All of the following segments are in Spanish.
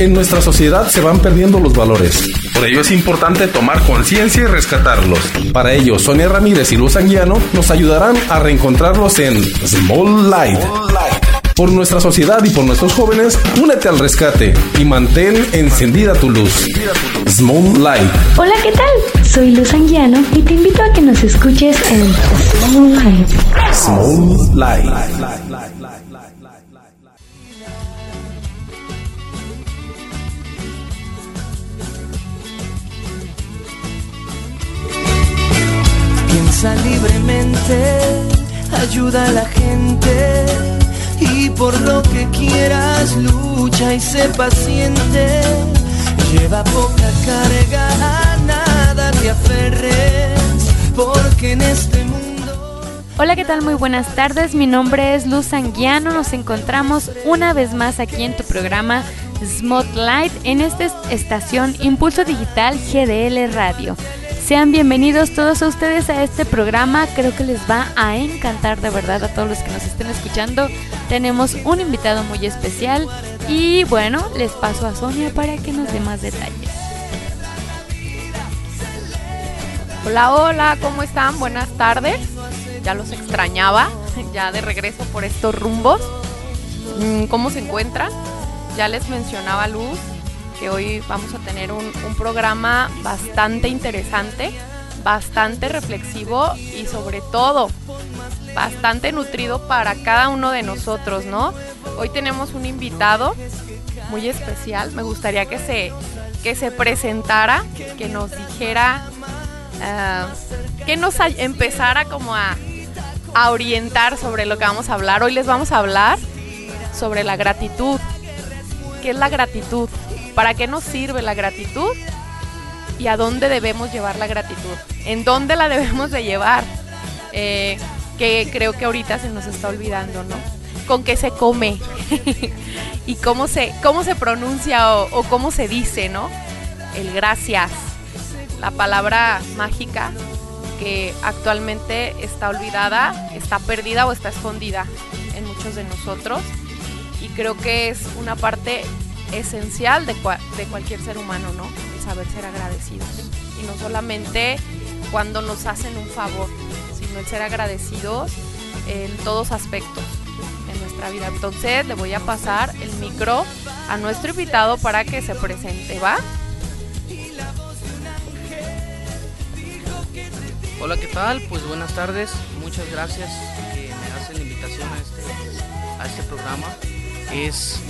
En nuestra sociedad se van perdiendo los valores. Por ello es importante tomar conciencia y rescatarlos. Para ello, Sonia Ramírez y Luz Anguiano nos ayudarán a reencontrarlos en Small Light. Por nuestra sociedad y por nuestros jóvenes, únete al rescate y mantén encendida tu luz. Small Light. Hola, ¿qué tal? Soy Luz Anguiano y te invito a que nos escuches en Small Light. Small Light. Piensa libremente, ayuda a la gente y por lo que quieras lucha y sé paciente. Lleva poca carga, a nada te aferres, porque en este mundo... Hola, ¿qué tal? Muy buenas tardes. Mi nombre es Luz Anguiano. Nos encontramos una vez más aquí en tu programa Smotlight en esta estación Impulso Digital GDL Radio. Sean bienvenidos todos ustedes a este programa. Creo que les va a encantar de verdad a todos los que nos estén escuchando. Tenemos un invitado muy especial y bueno, les paso a Sonia para que nos dé más detalles. Hola, hola, ¿cómo están? Buenas tardes. Ya los extrañaba, ya de regreso por estos rumbos. Mm, ¿Cómo se encuentran? Ya les mencionaba Luz que hoy vamos a tener un, programa bastante interesante, bastante reflexivo y sobre todo bastante nutrido para cada uno de nosotros, ¿no? Hoy tenemos un invitado muy especial, me gustaría que se, que se presentara, que nos dijera, uh, que nos empezara como a orientar sobre lo que vamos a hablar. Hoy les vamos a hablar sobre la gratitud. ¿Qué es la gratitud? ¿Para qué nos sirve la gratitud? ¿Y a dónde debemos llevar la gratitud? ¿En dónde la debemos de llevar? Eh, que creo que ahorita se nos está olvidando, ¿no? ¿Con qué se come? ¿Y cómo se, cómo se pronuncia o, o cómo se dice, ¿no? El gracias, la palabra mágica que actualmente está olvidada, está perdida o está escondida en muchos de nosotros. Y creo que es una parte esencial de, de cualquier ser humano, ¿no? El saber ser agradecidos. Y no solamente cuando nos hacen un favor, sino el ser agradecidos en todos aspectos en nuestra vida. Entonces le voy a pasar el micro a nuestro invitado para que se presente, ¿va? Hola, ¿qué tal? Pues buenas tardes. Muchas gracias que me hacen la invitación este, a este programa. Es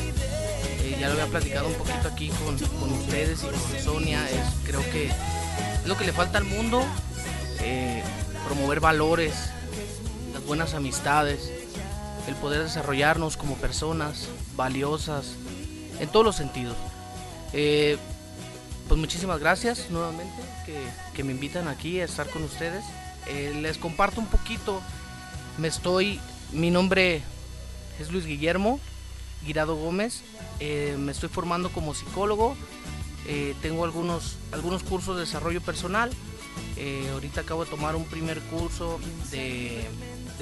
ya lo había platicado un poquito aquí con, ustedes y con Sonia, es, creo que es lo que le falta al mundo, eh, promover valores, las buenas amistades, el poder desarrollarnos como personas valiosas en todos los sentidos. Eh, pues muchísimas gracias nuevamente que, me invitan aquí a estar con ustedes. Eh, les comparto un poquito, me estoy, mi nombre es Luis Guillermo, Guirado Gómez. Eh, me estoy formando como psicólogo. Eh, tengo algunos, algunos cursos de desarrollo personal. Eh, ahorita acabo de tomar un primer curso de,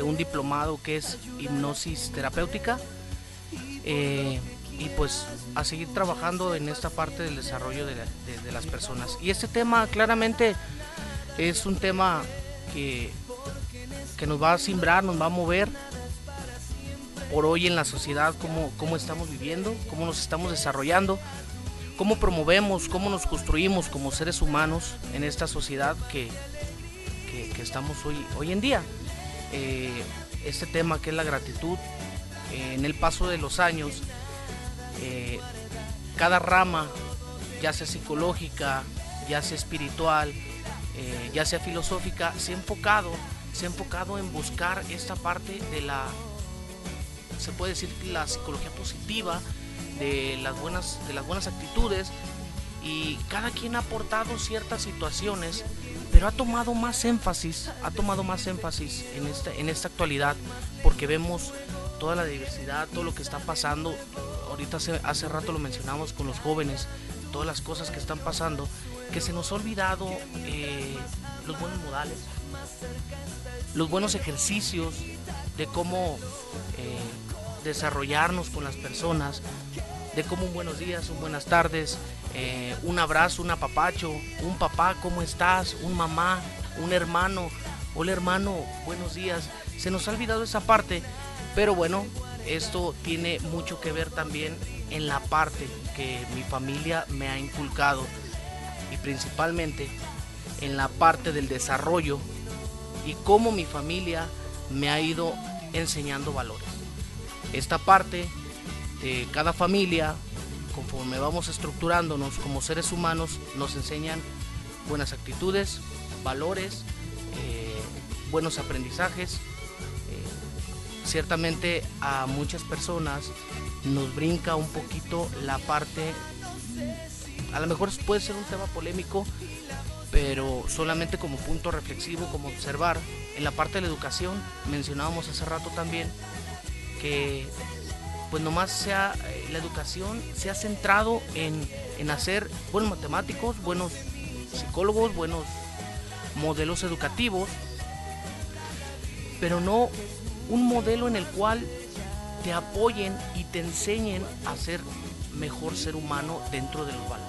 un diplomado que es hipnosis terapéutica. y pues a seguir trabajando en esta parte del desarrollo de, las personas. Y este tema claramente es un tema que, que nos va a simbrar, nos va a mover por hoy en la sociedad, cómo, cómo estamos viviendo, cómo nos estamos desarrollando, cómo promovemos, cómo nos construimos como seres humanos en esta sociedad que, que, estamos hoy, hoy en día. Eh, este tema que es la gratitud, eh, en el paso de los años, eh, cada rama, ya sea psicológica, ya sea espiritual, ya sea filosófica, se ha enfocado, se ha enfocado en buscar esta parte de la se puede decir la psicología positiva, de las buenas, de las buenas actitudes y cada quien ha aportado ciertas situaciones, pero ha tomado más énfasis, ha tomado más énfasis en esta, en esta actualidad, porque vemos toda la diversidad, todo lo que está pasando. Ahorita hace, hace rato lo mencionamos con los jóvenes, todas las cosas que están pasando, que se nos ha olvidado eh, los buenos modales, los buenos ejercicios de cómo eh, desarrollarnos con las personas, de cómo un buenos días, un buenas tardes, eh, un abrazo, un apapacho, un papá, ¿cómo estás? Un mamá, un hermano, hola hermano, buenos días. Se nos ha olvidado esa parte, pero bueno, esto tiene mucho que ver también en la parte que mi familia me ha inculcado y principalmente en la parte del desarrollo y cómo mi familia me ha ido enseñando valores. Esta parte de cada familia, conforme vamos estructurándonos como seres humanos, nos enseñan buenas actitudes, valores, eh, buenos aprendizajes. Eh, ciertamente a muchas personas nos brinca un poquito la parte, a lo mejor puede ser un tema polémico, pero solamente como punto reflexivo, como observar, en la parte de la educación, mencionábamos hace rato también, que pues nomás sea, eh, la educación se ha centrado en, en hacer buenos matemáticos, buenos psicólogos, buenos modelos educativos, pero no un modelo en el cual te apoyen y te enseñen a ser mejor ser humano dentro de los valores.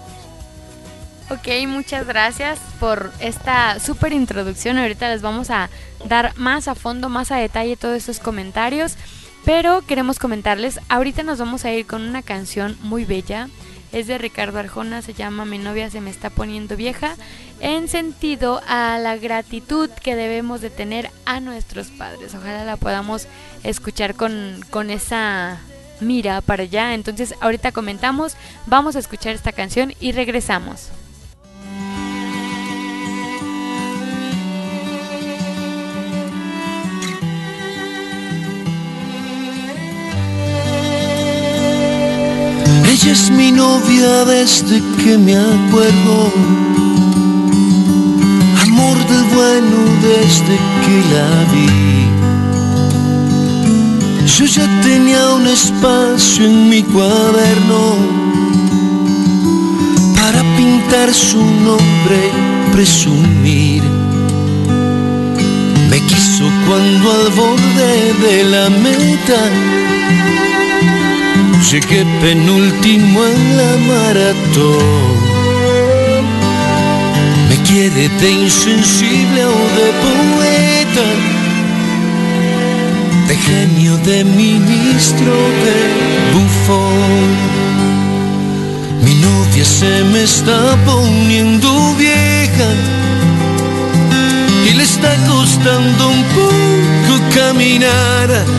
Ok, muchas gracias por esta súper introducción. Ahorita les vamos a dar más a fondo, más a detalle todos estos comentarios. Pero queremos comentarles, ahorita nos vamos a ir con una canción muy bella. Es de Ricardo Arjona, se llama Mi novia se me está poniendo vieja, en sentido a la gratitud que debemos de tener a nuestros padres. Ojalá la podamos escuchar con, con esa mira para allá. Entonces ahorita comentamos, vamos a escuchar esta canción y regresamos. Es mi novia desde que me acuerdo. Amor del bueno desde que la vi. Yo ya tenía un espacio en mi cuaderno para pintar su nombre, presumir. Me quiso cuando al borde de la meta llegué penúltimo en la maratón. Me quiere de insensible o de poeta, de genio, de ministro, de bufón. Mi novia se me está poniendo vieja y le está costando un poco caminar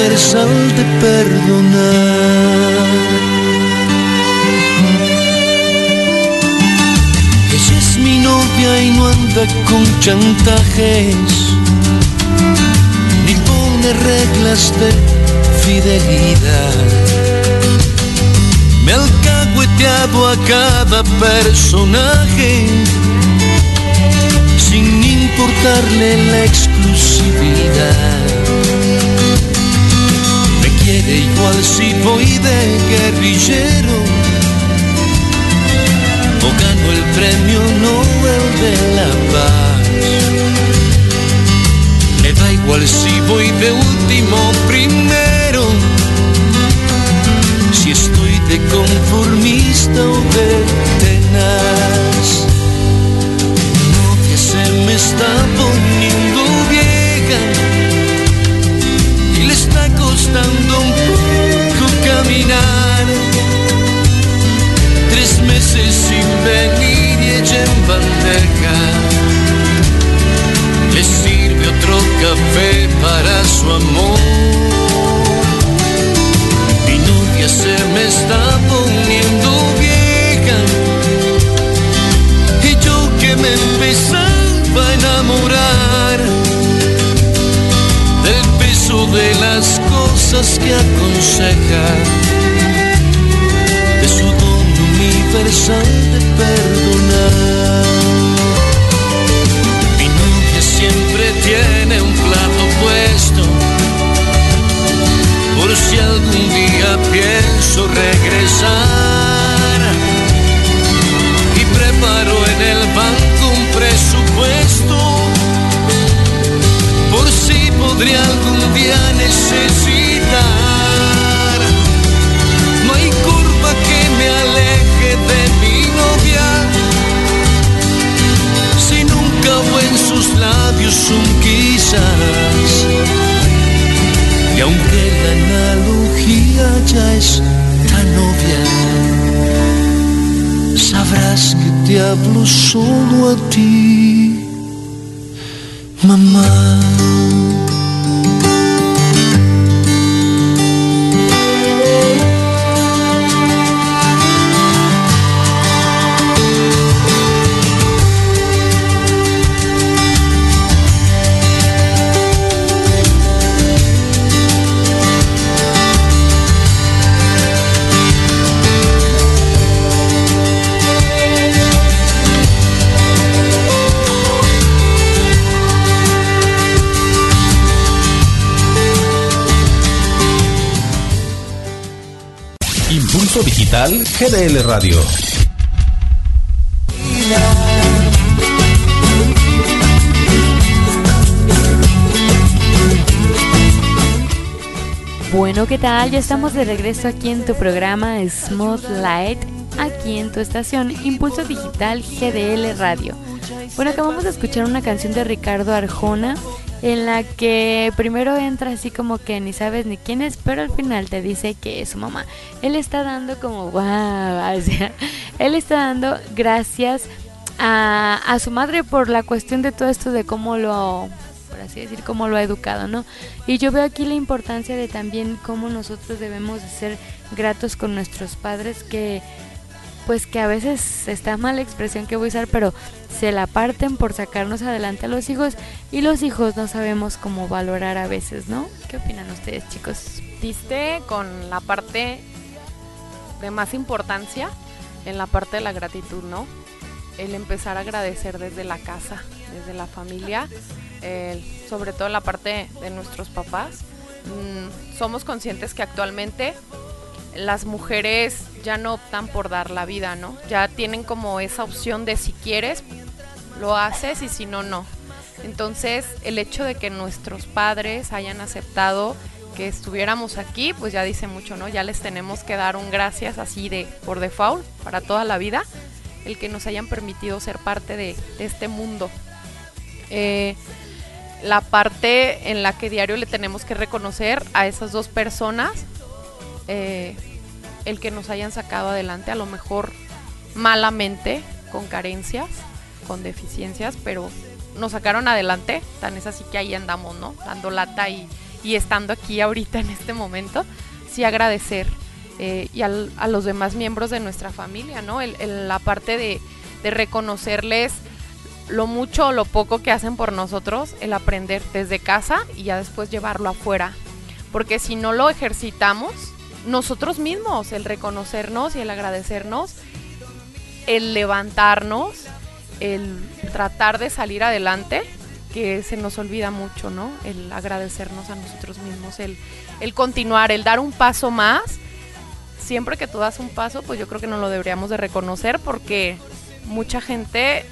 universal de perdonar. Ella es mi novia y no anda con chantajes, ni pone reglas de fidelidad. Me alcahueteado a cada personaje sin importarle la exclusividad. Quiere igual si voy de guerrillero o gano el premio Nobel de la Paz. Me da igual si voy de último primero, si estoy de conformista o de tenaz Le sirve otro café para su amor. Mi novia se me está poniendo vieja. Y yo que me empezaba a enamorar del peso de las cosas que aconseja. De su don universal de perdonar. Si algún día pienso regresar. Y preparo en el banco un presupuesto, por si podría algún día necesitar. Sabrás que te hablo solo a ti, mamá. GDL Radio. Bueno, ¿qué tal? Ya estamos de regreso aquí en tu programa Smooth Light, aquí en tu estación Impulso Digital GDL Radio. Bueno, acabamos de escuchar una canción de Ricardo Arjona en la que primero entra así como que ni sabes ni quién es, pero al final te dice que es su mamá. Él está dando como wow, o sea, él está dando gracias a, su madre por la cuestión de todo esto de cómo lo por así decir, cómo lo ha educado, ¿no? Y yo veo aquí la importancia de también cómo nosotros debemos de ser gratos con nuestros padres que pues que a veces está mal la expresión que voy a usar, pero se la parten por sacarnos adelante a los hijos y los hijos no sabemos cómo valorar a veces, ¿no? ¿Qué opinan ustedes, chicos? Diste con la parte de más importancia en la parte de la gratitud, ¿no? El empezar a agradecer desde la casa, desde la familia, el- sobre todo la parte de nuestros papás. Mm, somos conscientes que actualmente las mujeres ya no optan por dar la vida, ¿no? Ya tienen como esa opción de si quieres, lo haces y si no, no. Entonces, el hecho de que nuestros padres hayan aceptado que estuviéramos aquí, pues ya dice mucho, ¿no? Ya les tenemos que dar un gracias así de por default para toda la vida, el que nos hayan permitido ser parte de, este mundo. Eh, la parte en la que diario le tenemos que reconocer a esas dos personas, eh, el que nos hayan sacado adelante, a lo mejor malamente, con carencias, con deficiencias, pero nos sacaron adelante, tan es así que ahí andamos, ¿no? Dando lata y, y estando aquí ahorita en este momento, sí agradecer. eh, y al- a los demás miembros de nuestra familia, ¿no? El- la parte de, de reconocerles lo mucho o lo poco que hacen por nosotros, el aprender desde casa y ya después llevarlo afuera. Porque si no lo ejercitamos, nosotros mismos, el reconocernos y el agradecernos, el levantarnos, el tratar de salir adelante, que se nos olvida mucho, ¿no? El agradecernos a nosotros mismos, el, el continuar, el dar un paso más. Siempre que tú das un paso, pues yo creo que no lo deberíamos de reconocer porque mucha gente,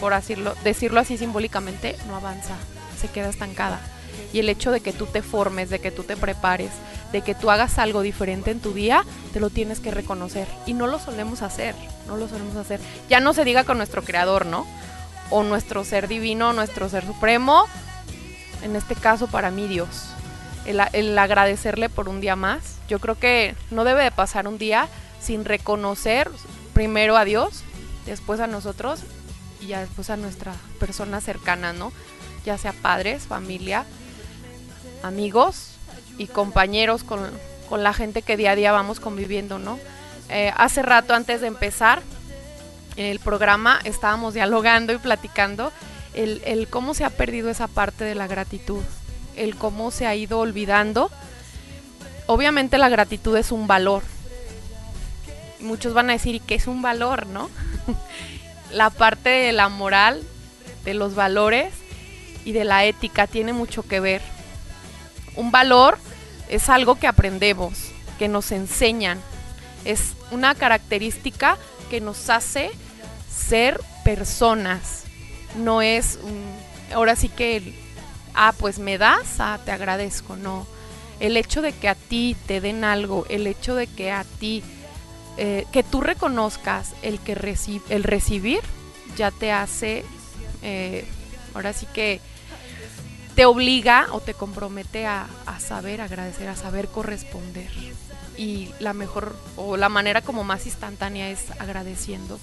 por decirlo, decirlo así simbólicamente, no avanza, se queda estancada. Y el hecho de que tú te formes, de que tú te prepares, de que tú hagas algo diferente en tu día, te lo tienes que reconocer. Y no lo solemos hacer, no lo solemos hacer. Ya no se diga con nuestro creador, ¿no? O nuestro ser divino, nuestro ser supremo, en este caso para mí Dios. El, agradecerle por un día más. Yo creo que no debe de pasar un día sin reconocer primero a Dios, después a nosotros y ya después a nuestra persona cercana, ¿no? Ya sea padres, familia, amigos y compañeros con, con la gente que día a día vamos conviviendo, ¿no? Eh, hace rato antes de empezar el programa estábamos dialogando y platicando el, el cómo se ha perdido esa parte de la gratitud, el cómo se ha ido olvidando. Obviamente la gratitud es un valor. Muchos van a decir, ¿y qué es un valor, no? la parte de la moral, de los valores y de la ética tiene mucho que ver. Un valor es algo que aprendemos, que nos enseñan. Es una característica que nos hace ser personas. No es, ahora sí que, ah, pues me das, ah, te agradezco. No. El hecho de que a ti te den algo, el hecho de que a ti, eh, que tú reconozcas el, que el recibir, ya te hace, eh, ahora sí que te obliga o te compromete a, saber agradecer, a saber corresponder. Y la mejor o la manera como más instantánea es agradeciendo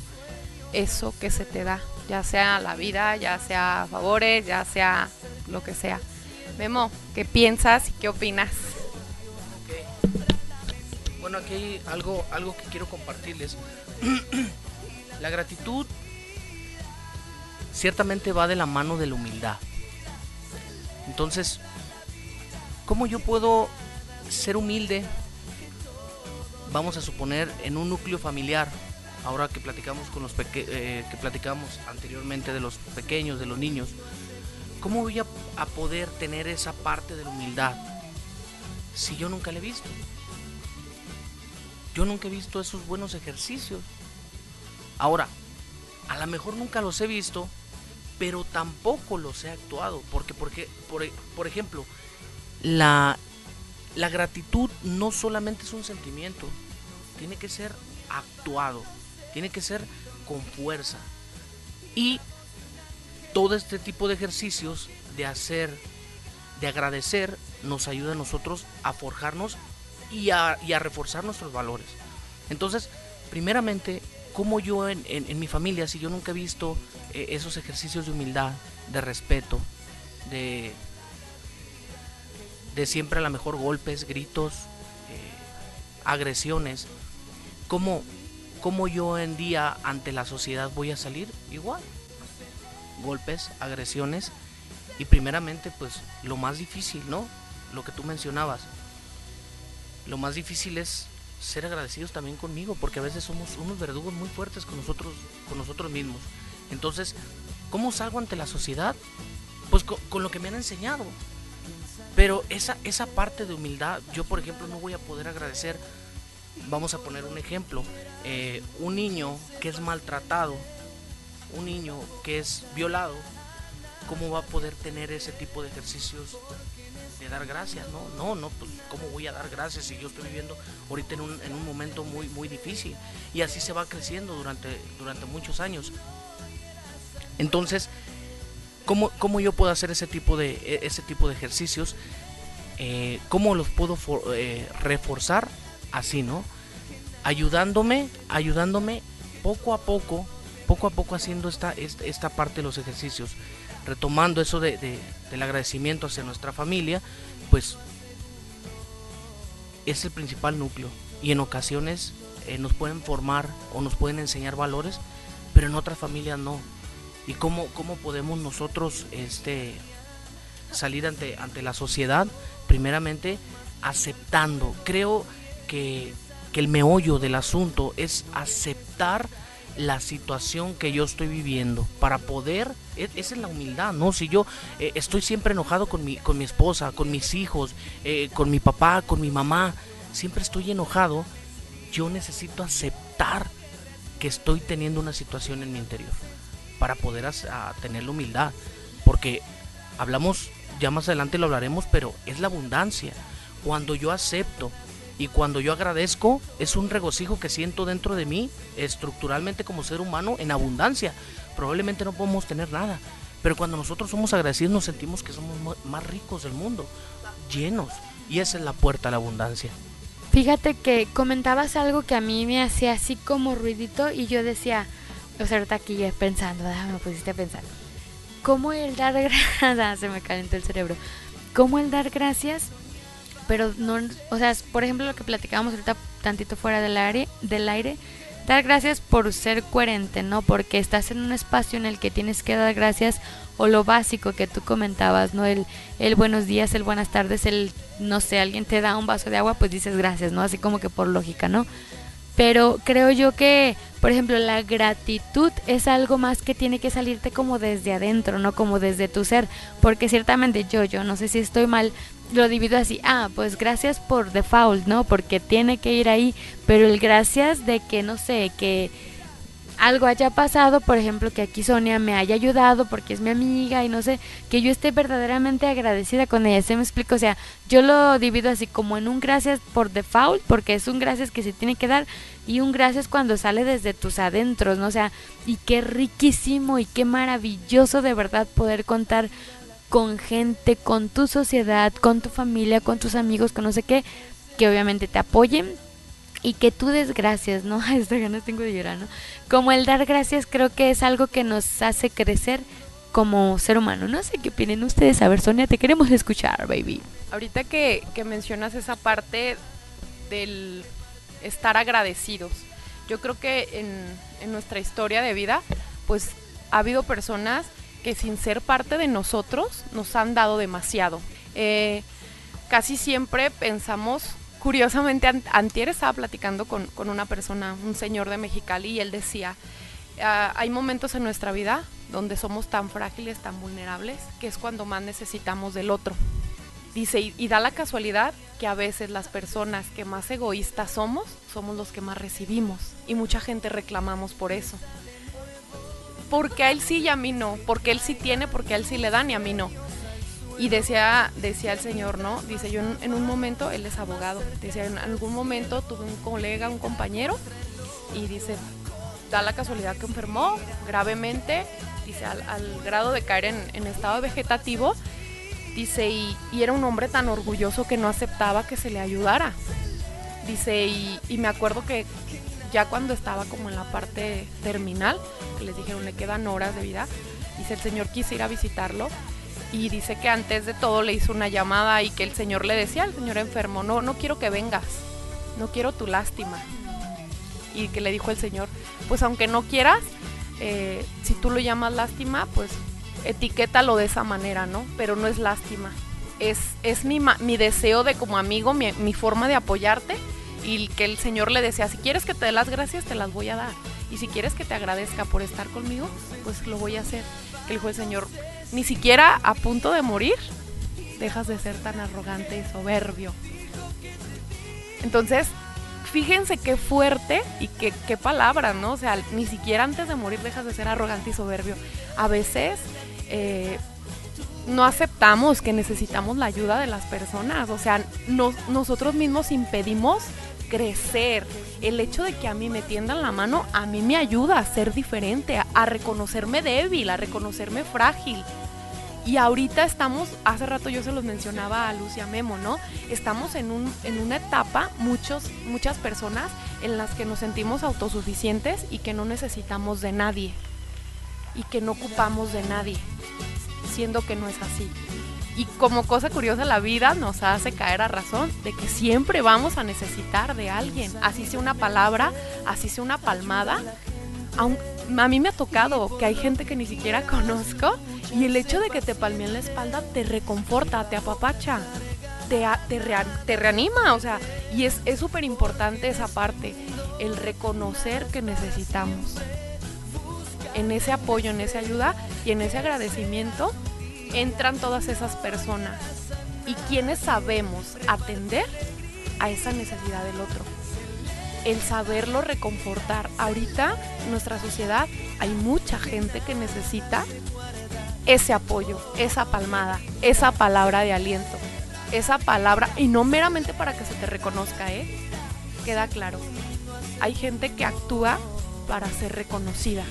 eso que se te da, ya sea la vida, ya sea favores, ya sea lo que sea. Memo, ¿qué piensas y qué opinas? Bueno, aquí hay algo, algo que quiero compartirles. la gratitud ciertamente va de la mano de la humildad. Entonces, ¿cómo yo puedo ser humilde? Vamos a suponer en un núcleo familiar ahora que platicamos con los eh, que platicamos anteriormente de los pequeños, de los niños, ¿cómo voy a, a, poder tener esa parte de la humildad si yo nunca la he visto? Yo nunca he visto esos buenos ejercicios. Ahora, a lo mejor nunca los he visto, pero tampoco los he actuado. Porque, porque por, por ejemplo, la, la gratitud no solamente es un sentimiento, tiene que ser actuado. Tiene que ser con fuerza. Y todo este tipo de ejercicios de hacer, de agradecer, nos ayuda a nosotros a forjarnos y a, reforzar nuestros valores. Entonces, primeramente, como yo en, mi familia, si yo nunca he visto eh, esos ejercicios de humildad, de respeto, de, de siempre a lo mejor golpes, gritos, eh, agresiones, ¿cómo, ¿cómo yo en día ante la sociedad voy a salir? Igual. Golpes, agresiones y primeramente pues lo más difícil, ¿no? Lo que tú mencionabas. Lo más difícil es ser agradecidos también conmigo porque a veces somos unos verdugos muy fuertes con nosotros con nosotros mismos. Entonces, ¿cómo salgo ante la sociedad? Pues con, lo que me han enseñado. Pero esa, esa parte de humildad, yo por ejemplo no voy a poder agradecer vamos a poner un ejemplo, eh, un niño que es maltratado, un niño que es violado, ¿cómo va a poder tener ese tipo de ejercicios de dar gracias? No, no, no, pues ¿cómo voy a dar gracias si yo estoy viviendo ahorita en un, en un momento muy, muy difícil? Y así se va creciendo durante, durante muchos años. Entonces, ¿cómo, ¿cómo, yo puedo hacer ese tipo de, e, ese tipo de ejercicios? Eh, ¿Cómo los puedo eh, reforzar? así, ¿no? Ayudándome, ayudándome poco a poco, poco a poco haciendo esta, esta, parte de los ejercicios, retomando eso de, del agradecimiento hacia nuestra familia, pues es el principal núcleo. Y en ocasiones eh, nos pueden formar o nos pueden enseñar valores, pero en otras familias no. ¿Y cómo, cómo podemos nosotros este, salir ante, ante la sociedad? Primeramente, aceptando. Creo que, el meollo del asunto es aceptar la situación que yo estoy viviendo para poder e, esa es la humildad no si yo eh, estoy siempre enojado con mi con mi esposa con mis hijos eh, con mi papá con mi mamá siempre estoy enojado yo necesito aceptar que estoy teniendo una situación en mi interior para poder tener la humildad porque hablamos ya más adelante lo hablaremos pero es la abundancia cuando yo acepto y cuando yo agradezco, es un regocijo que siento dentro de mí, estructuralmente como ser humano, en abundancia. Probablemente no podemos tener nada, pero cuando nosotros somos agradecidos nos sentimos que somos más ricos del mundo, llenos. Y esa es la puerta a la abundancia. Fíjate que comentabas algo que a mí me hacía así como ruidito y yo decía, o sea, ahorita aquí ya pensando, me pusiste a pensar, ¿cómo el dar gracias? se me calentó el cerebro. ¿Cómo el dar gracias pero no, o sea, por ejemplo lo que platicábamos ahorita tantito fuera del aire, del aire dar gracias por ser coherente, ¿no? Porque estás en un espacio en el que tienes que dar gracias o lo básico que tú comentabas, ¿no? El, el buenos días, el buenas tardes, el, no sé, alguien te da un vaso de agua, pues dices gracias, ¿no? Así como que por lógica, ¿no? Pero creo yo que, por ejemplo, la gratitud es algo más que tiene que salirte como desde adentro, no como desde tu ser. Porque ciertamente yo, yo no sé si estoy mal, lo divido así, ah, pues gracias por default, ¿no? Porque tiene que ir ahí, pero el gracias de que, no sé, que algo haya pasado, por ejemplo, que aquí Sonia me haya ayudado porque es mi amiga y no sé, que yo esté verdaderamente agradecida con ella, ¿se me explico? O sea, yo lo divido así como en un gracias por default, porque es un gracias que se tiene que dar, y un gracias cuando sale desde tus adentros, ¿no? O sea, y qué riquísimo y qué maravilloso de verdad poder contar con gente, con tu sociedad, con tu familia, con tus amigos, con no sé qué, que obviamente te apoyen y que tú des gracias, ¿no? Esta ganas tengo de llorar, ¿no? Como el dar gracias creo que es algo que nos hace crecer como ser humano. No sé qué opinen ustedes. A ver, Sonia, te queremos escuchar, baby. Ahorita que, que mencionas esa parte del estar agradecidos. Yo creo que en, en nuestra historia de vida, pues ha habido personas que sin ser parte de nosotros nos han dado demasiado. Eh, casi siempre pensamos curiosamente, antier estaba platicando con, una persona, un señor de Mexicali, y él decía, ah, hay momentos en nuestra vida donde somos tan frágiles, tan vulnerables, que es cuando más necesitamos del otro. Dice, y, y, da la casualidad que a veces las personas que más egoístas somos, somos los que más recibimos. Y mucha gente reclamamos por eso. Porque a él sí y a mí no. Porque él sí tiene, porque a él sí le dan y a mí no. Y decía, decía el señor, ¿no? Dice, yo en, un momento, él es abogado, decía, en algún momento tuve un colega, un compañero, y dice, da la casualidad que enfermó gravemente, dice, al, grado de caer en, estado vegetativo, dice, y, era un hombre tan orgulloso que no aceptaba que se le ayudara. Dice, y, me acuerdo que ya cuando estaba como en la parte terminal, que les dijeron le quedan horas de vida, dice, el señor quise ir a visitarlo y dice que antes de todo le hizo una llamada y que el señor le decía al señor enfermo, no, no quiero que vengas, no quiero tu lástima. Y que le dijo el señor, pues aunque no quieras, eh, si tú lo llamas lástima, pues etiquétalo de esa manera, ¿no? Pero no es lástima. Es, es mi, mi deseo de como amigo, mi, mi forma de apoyarte y que el Señor le decía, si quieres que te dé las gracias, te las voy a dar. Y si quieres que te agradezca por estar conmigo, pues lo voy a hacer. El Señor, ni siquiera a punto de morir, dejas de ser tan arrogante y soberbio. Entonces, fíjense qué fuerte y qué, qué palabras, ¿no? O sea, ni siquiera antes de morir dejas de ser arrogante y soberbio. A veces eh, no aceptamos que necesitamos la ayuda de las personas. O sea, nosotros mismos impedimos crecer. El hecho de que a mí me tiendan la mano, a mí me ayuda a ser diferente, a reconocerme débil, a reconocerme frágil. Y ahorita estamos, hace rato yo se los mencionaba a Lucia Memo, ¿no? Estamos en, un, en una etapa, muchos, muchas personas, en las que nos sentimos autosuficientes y que no necesitamos de nadie. Y que no ocupamos de nadie, siendo que no es así. Y como cosa curiosa, la vida nos hace caer a razón de que siempre vamos a necesitar de alguien. Así sea una palabra, así sea una palmada. a mí me ha tocado que hay gente que ni siquiera conozco y el hecho de que te palmeen la espalda te reconforta, te apapacha, te, te, reanima, o sea, y es súper importante esa parte, el reconocer que necesitamos. En ese apoyo, en esa ayuda y en ese agradecimiento entran todas esas personas y quienes sabemos atender a esa necesidad del otro. El saberlo reconfortar. Ahorita en nuestra sociedad hay mucha gente que necesita ese apoyo, esa palmada, esa palabra de aliento, esa palabra, y no meramente para que se te reconozca, ¿eh? Queda claro. Hay gente que actúa para ser reconocida.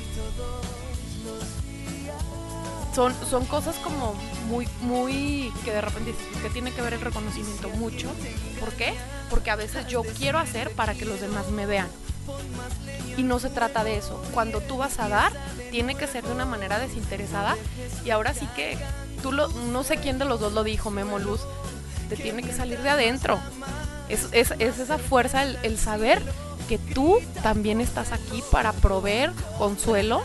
Son, son cosas como muy, muy, que de repente que tiene que ver el reconocimiento mucho. ¿Por qué? Porque a veces yo quiero hacer para que los demás me vean. Y no se trata de eso. Cuando tú vas a dar, tiene que ser de una manera desinteresada. Y ahora sí que tú lo, no sé quién de los dos lo dijo, Memo Luz, te tiene que salir de adentro. Es, esa fuerza, el, saber que tú también estás aquí para proveer consuelo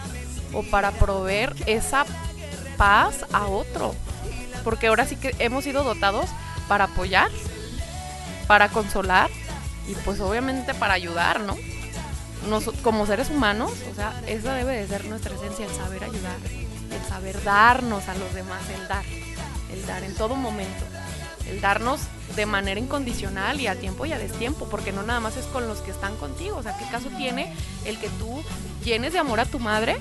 o para proveer esa paz a otro. Porque ahora sí que hemos sido dotados para apoyar, para consolar y pues obviamente para ayudar, ¿no? como seres humanos, o sea, esa debe de ser nuestra esencia, el saber ayudar, el saber darnos a los demás, el dar, el dar en todo momento, el darnos de manera incondicional y a tiempo y a destiempo, porque no nada más es con los que están contigo, o sea, ¿qué caso tiene el que tú llenes de amor a tu madre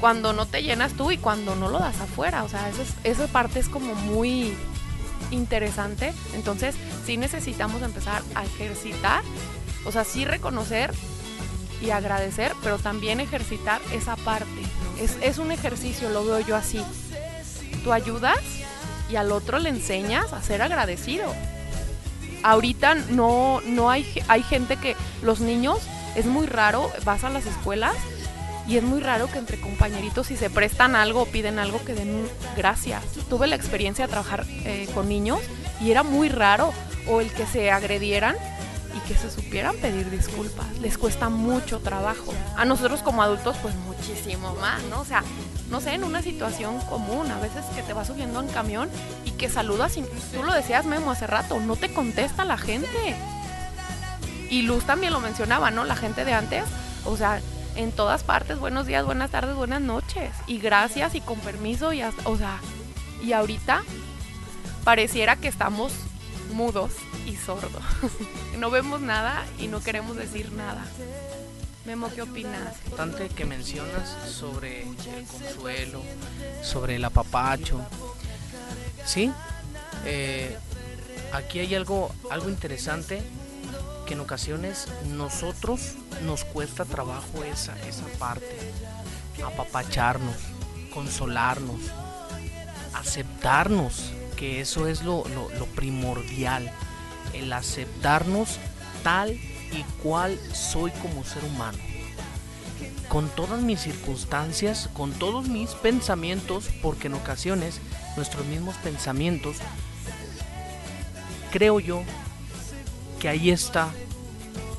cuando no te llenas tú y cuando no lo das afuera? O sea, esa parte es como muy interesante, entonces sí necesitamos empezar a ejercitar, o sea, sí reconocer y agradecer, pero también ejercitar esa parte. Es, es un ejercicio, lo veo yo así. Tú ayudas y al otro le enseñas a ser agradecido. Ahorita no, no hay, hay gente que los niños, es muy raro, vas a las escuelas y es muy raro que entre compañeritos si se prestan algo o piden algo que den gracias. Tuve la experiencia de trabajar eh, con niños y era muy raro o el que se agredieran y que se supieran pedir disculpas. Les cuesta mucho trabajo. A nosotros como adultos pues muchísimo más, ¿no? O sea, no sé, en una situación común, a veces que te vas subiendo en camión y que saludas y tú lo decías Memo hace rato, no te contesta la gente. Y Luz también lo mencionaba, ¿no? La gente de antes, o sea, en todas partes, buenos días, buenas tardes, buenas noches. Y gracias y con permiso y hasta, o sea, y ahorita pareciera que estamos mudos y sordos. no vemos nada y no queremos decir nada. Memo, ¿qué opinas? Importante que mencionas sobre el consuelo, sobre el apapacho. Sí, eh, aquí hay algo, algo interesante que en ocasiones nosotros nos cuesta trabajo esa, esa parte. Apapacharnos, consolarnos, aceptarnos, que eso es lo, lo primordial. El aceptarnos tal y cual soy como ser humano. Con todas mis circunstancias, con todos mis pensamientos, porque en ocasiones nuestros mismos pensamientos, creo yo ahí está,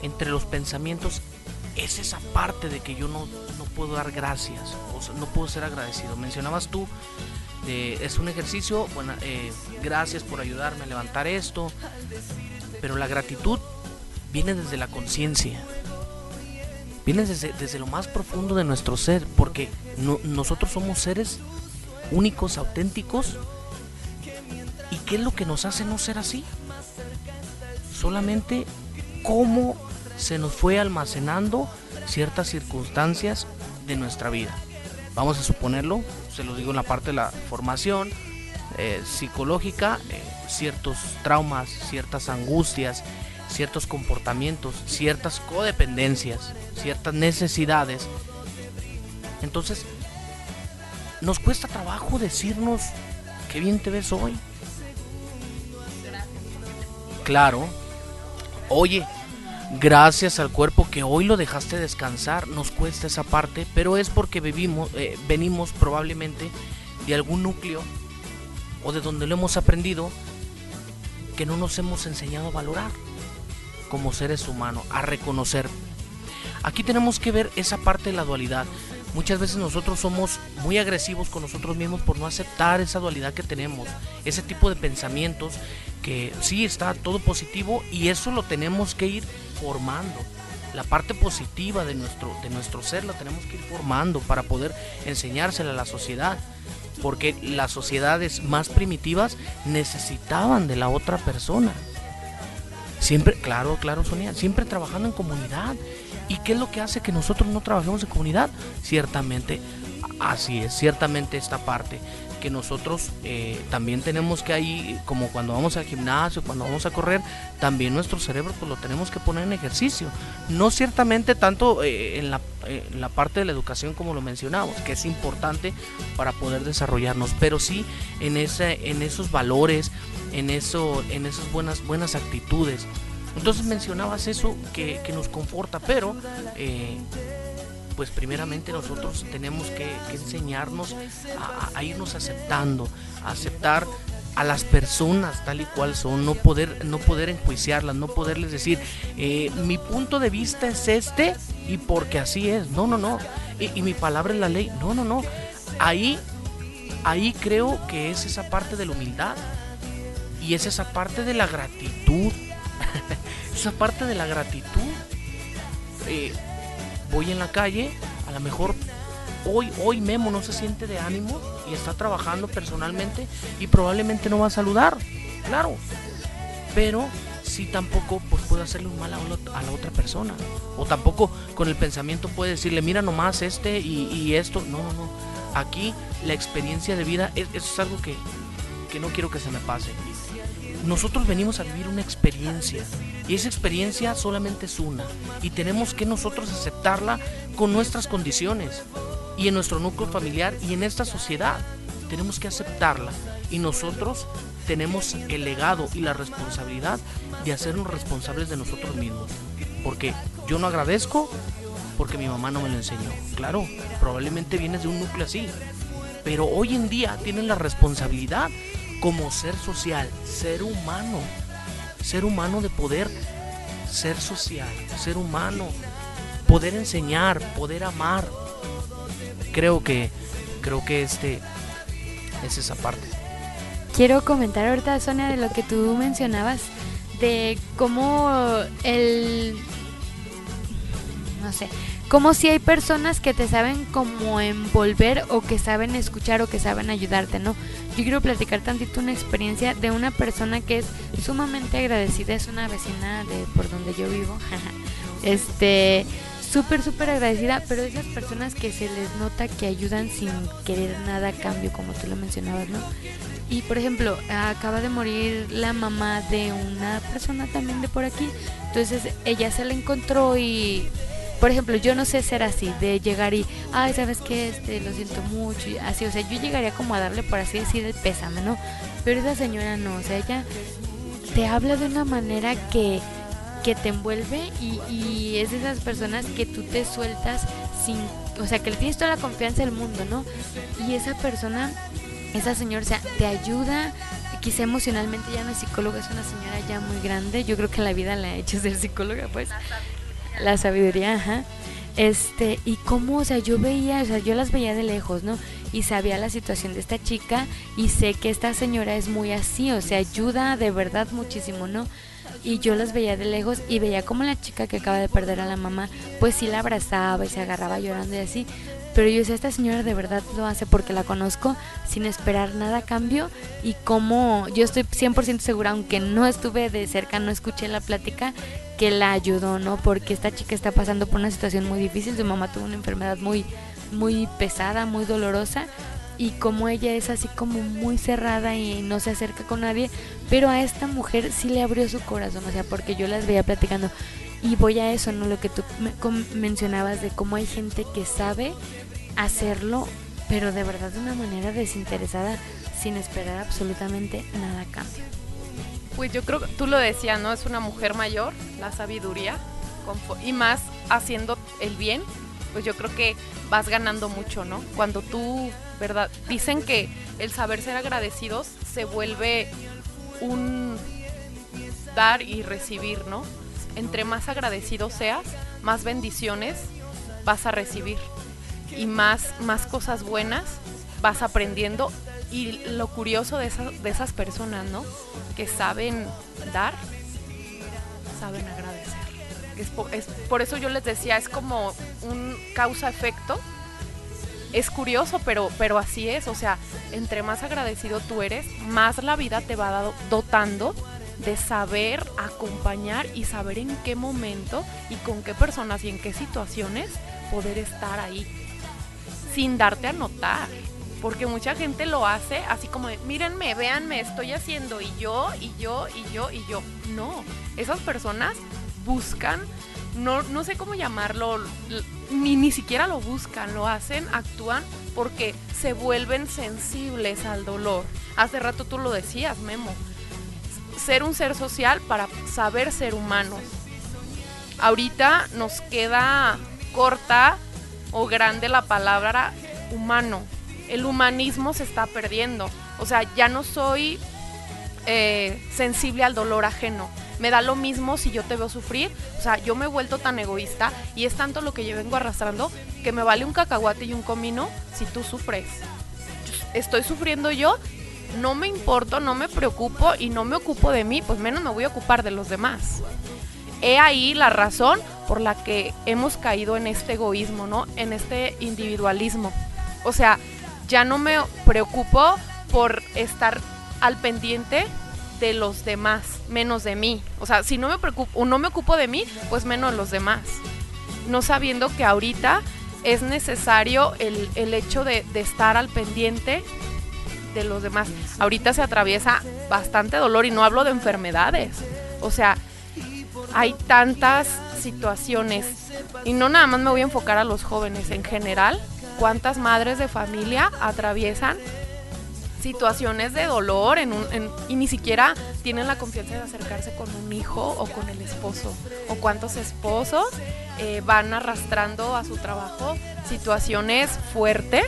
entre los pensamientos, es esa parte de que yo no, no puedo dar gracias, o no puedo ser agradecido. Mencionabas tú, es un ejercicio, bueno, eh, gracias por ayudarme a levantar esto, pero la gratitud viene desde la conciencia. Viene desde, lo más profundo de nuestro ser, porque nosotros somos seres únicos, auténticos. ¿Y qué es lo que nos hace no ser así? Solamente cómo se nos fue almacenando ciertas circunstancias de nuestra vida. Vamos a suponerlo, se lo digo en la parte de la formación eh, psicológica, eh, ciertos traumas, ciertas angustias, ciertos comportamientos, ciertas codependencias, ciertas necesidades. Entonces, nos cuesta trabajo decirnos qué bien te ves hoy. Claro. Oye, gracias al cuerpo que hoy lo dejaste descansar, nos cuesta esa parte, pero es porque vivimos, eh, venimos probablemente de algún núcleo o de donde lo hemos aprendido que no nos hemos enseñado a valorar como seres humanos, a reconocer. Aquí tenemos que ver esa parte de la dualidad. Muchas veces nosotros somos muy agresivos con nosotros mismos por no aceptar esa dualidad que tenemos, ese tipo de pensamientos que sí está todo positivo y eso lo tenemos que ir formando. La parte positiva de nuestro, de nuestro ser la tenemos que ir formando para poder enseñársela a la sociedad. Porque las sociedades más primitivas necesitaban de la otra persona. Siempre, claro, claro, Sonia, siempre trabajando en comunidad. ¿Y qué es lo que hace que nosotros no trabajemos en comunidad? Ciertamente, así es, ciertamente esta parte que nosotros eh, también tenemos que ahí, como cuando vamos al gimnasio, cuando vamos a correr, también nuestro cerebro pues lo tenemos que poner en ejercicio. No ciertamente tanto eh, en, la, en, la, parte de la educación como lo mencionamos, que es importante para poder desarrollarnos, pero sí en, ese, en esos valores, en, eso, en esas buenas, buenas actitudes. Entonces mencionabas eso que, que nos conforta, pero eh, pues primeramente nosotros tenemos que, enseñarnos a, irnos aceptando, a aceptar a las personas tal y cual son, no poder, no poder enjuiciarlas, no poderles decir, eh, mi punto de vista es este y porque así es. No, no, no. Y, mi palabra es la ley. No, no, no. Ahí, ahí creo que es esa parte de la humildad y es esa parte de la gratitud. esa parte de la gratitud. Eh, voy en la calle, a lo mejor hoy, hoy Memo no se siente de ánimo y está trabajando personalmente y probablemente no va a saludar, claro. Pero sí tampoco pues, puede hacerle un mal a, la otra persona. O tampoco con el pensamiento puede decirle, mira nomás este y, esto. No, no, no. Aquí la experiencia de vida, es, es algo que, que no quiero que se me pase. Nosotros venimos a vivir una experiencia y esa experiencia solamente es una y tenemos que nosotros aceptarla con nuestras condiciones y en nuestro núcleo familiar y en esta sociedad. Tenemos que aceptarla y nosotros tenemos el legado y la responsabilidad de hacernos responsables de nosotros mismos. Porque yo no agradezco porque mi mamá no me lo enseñó. Claro, probablemente vienes de un núcleo así. Pero hoy en día tienen la responsabilidad como ser social, ser humano, ser humano de poder ser social, ser humano, poder enseñar, poder amar, creo que creo que este es esa parte. Quiero comentar ahorita Sonia de lo que tú mencionabas de cómo el no sé, como si hay personas que te saben como envolver o que saben escuchar o que saben ayudarte, ¿no? Yo quiero platicar tantito una experiencia de una persona que es sumamente agradecida, es una vecina de por donde yo vivo. este, súper, súper agradecida, pero esas personas que se les nota que ayudan sin querer nada a cambio, como tú lo mencionabas, ¿no? Y por ejemplo, acaba de morir la mamá de una persona también de por aquí, entonces ella se la encontró y, por ejemplo, yo no sé ser así, de llegar y, ay, ¿sabes qué? Este, lo siento mucho, y así, o sea, yo llegaría como a darle, por así decir, el pésame, ¿no? Pero esa señora no, o sea, ella te habla de una manera que que te envuelve y, es de esas personas que tú te sueltas sin, o sea, que le tienes toda la confianza del mundo, ¿no? Y esa persona, esa señora, o sea, te ayuda, quizá emocionalmente ya no es psicóloga, es una señora ya muy grande, yo creo que la vida la ha hecho ser psicóloga, pues, la sabiduría, ajá. Este, y cómo, o sea, yo veía, o sea, yo las veía de lejos, ¿no? Y sabía la situación de esta chica y sé que esta señora es muy así, o sea, ayuda de verdad muchísimo, ¿no? y yo las veía de lejos y veía como la chica que acaba de perder a la mamá, pues sí la abrazaba y se agarraba llorando y así. Pero yo decía, esta señora de verdad lo hace porque la conozco sin esperar nada a cambio y como yo estoy 100% segura, aunque no estuve de cerca, no escuché la plática, que la ayudó, ¿no? Porque esta chica está pasando por una situación muy difícil, su mamá tuvo una enfermedad muy, muy pesada, muy dolorosa y como ella es así como muy cerrada y no se acerca con nadie, pero a esta mujer sí le abrió su corazón, o sea, porque yo las veía platicando y voy a eso, ¿no? Lo que tú mencionabas de cómo hay gente que sabe hacerlo, pero de verdad de una manera desinteresada, sin esperar absolutamente nada a cambio. Pues yo creo que tú lo decías, ¿no? Es una mujer mayor, la sabiduría, y más haciendo el bien, pues yo creo que vas ganando mucho, ¿no? Cuando tú ¿verdad? Dicen que el saber ser agradecidos se vuelve un dar y recibir, ¿no? Entre más agradecido seas, más bendiciones vas a recibir y más, más cosas buenas vas aprendiendo. Y lo curioso de, de esas personas, ¿no? Que saben dar, saben agradecer. Es por, es por eso yo les decía, es como un causa-efecto es curioso, pero, pero así es. O sea, entre más agradecido tú eres, más la vida te va dotando de saber acompañar y saber en qué momento y con qué personas y en qué situaciones poder estar ahí sin darte a notar. Porque mucha gente lo hace así como de, mírenme, véanme, estoy haciendo y yo, y yo, y yo, y yo. No, esas personas buscan no, no sé cómo llamarlo, ni, ni siquiera lo buscan, lo hacen, actúan porque se vuelven sensibles al dolor. Hace rato tú lo decías, Memo. Ser un ser social para saber ser humanos. Ahorita nos queda corta o grande la palabra humano. El humanismo se está perdiendo. O sea, ya no soy eh, sensible al dolor ajeno. Me da lo mismo si yo te veo sufrir. O sea, yo me he vuelto tan egoísta y es tanto lo que yo vengo arrastrando que me vale un cacahuate y un comino si tú sufres. Estoy sufriendo yo, no me importo, no me preocupo y no me ocupo de mí, pues menos me voy a ocupar de los demás. He ahí la razón por la que hemos caído en este egoísmo, ¿no? En este individualismo. O sea, ya no me preocupo por estar al pendiente de los demás, menos de mí. O sea, si no me preocupo o no me ocupo de mí, pues menos los demás. No sabiendo que ahorita es necesario el, el hecho de, de estar al pendiente de los demás. Ahorita se atraviesa bastante dolor y no hablo de enfermedades. O sea, hay tantas situaciones y no nada más me voy a enfocar a los jóvenes en general. ¿Cuántas madres de familia atraviesan situaciones de dolor y ni siquiera tienen la confianza de acercarse con un hijo o con el esposo. O cuántos esposos eh, van arrastrando a su trabajo situaciones fuertes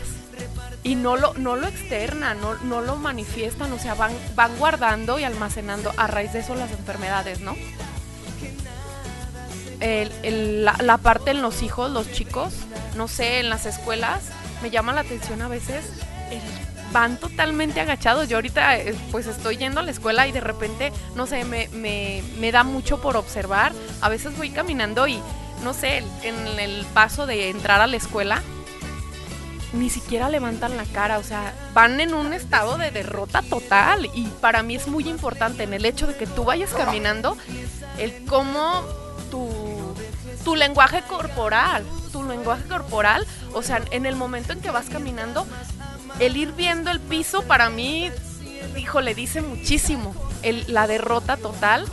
y no lo, no lo externan, no, no lo manifiestan, o sea, van, van guardando y almacenando a raíz de eso las enfermedades, ¿no? La, la, parte en los hijos, los chicos, no sé, en las escuelas, me llama la atención a veces el van totalmente agachados. Yo ahorita eh, pues estoy yendo a la escuela y de repente, no sé, me, me, me da mucho por observar. A veces voy caminando y, no sé, en el paso de entrar a la escuela, ni siquiera levantan la cara, o sea, van en un estado de derrota total y para mí es muy importante en el hecho de que tú vayas caminando, el cómo tu, lenguaje corporal, tu lenguaje corporal, o sea, en el momento en que vas caminando, el ir viendo el piso para mí, le dice muchísimo. la derrota total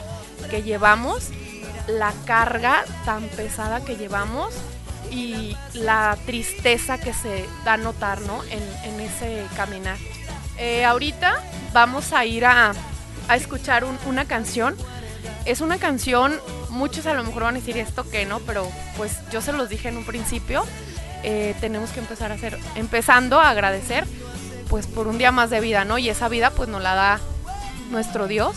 que llevamos, la carga tan pesada que llevamos y la tristeza que se da a notar ¿no? en, ese caminar. Eh, ahorita vamos a ir a, escuchar una canción. Es una canción, muchos a lo mejor van a decir esto que no, pero pues yo se los dije en un principio. Eh, tenemos que empezar a hacer, empezando a agradecer pues por un día más de vida, ¿no? Y esa vida pues nos la da nuestro Dios.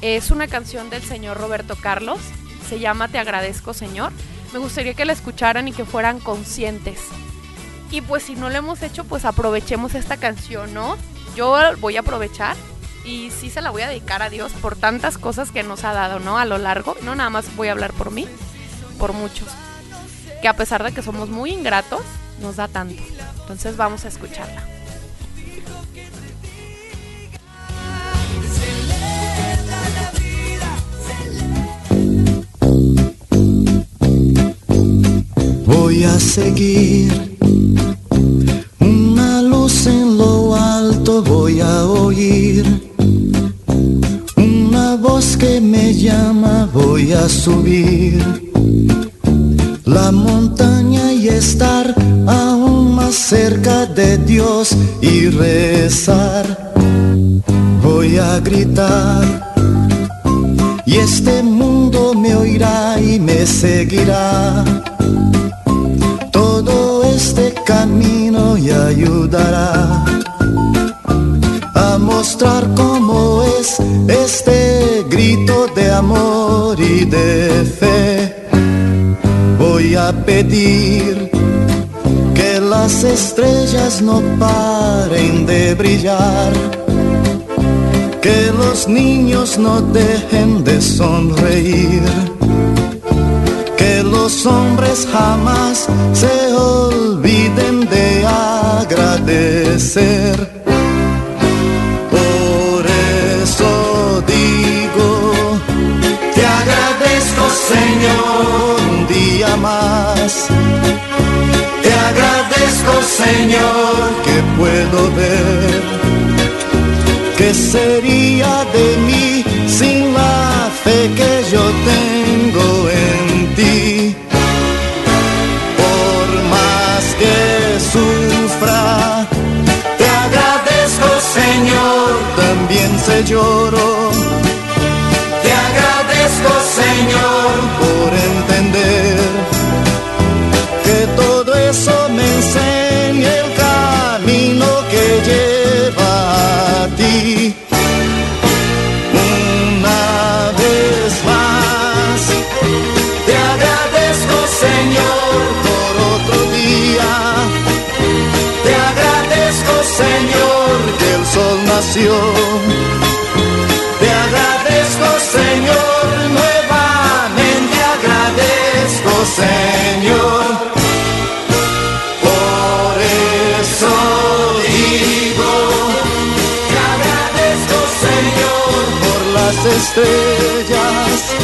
Es una canción del señor Roberto Carlos, se llama Te agradezco Señor. Me gustaría que la escucharan y que fueran conscientes. Y pues si no lo hemos hecho, pues aprovechemos esta canción, ¿no? Yo voy a aprovechar y sí se la voy a dedicar a Dios por tantas cosas que nos ha dado, ¿no? A lo largo, no nada más voy a hablar por mí, por muchos. Que a pesar de que somos muy ingratos, nos da tanto. Entonces vamos a escucharla. voy a seguir. Una luz en lo alto voy a oír. Voz que me llama voy a subir. La montaña y estar aún más cerca de Dios y rezar. Voy a gritar. Y este mundo me oirá y me seguirá este camino y ayudará mostrar cómo es este grito de amor y de fe. Voy a pedir que las estrellas no paren de brillar, que los niños no dejen de sonreír que los hombres jamás se olviden de agradecer. Señor un día más. Te agradezco Señor que puedo ver. ¿Qué sería de mí sin la fe que yo tengo en por más que sufra, te agradezco Señor, también se lloro. Estrellas.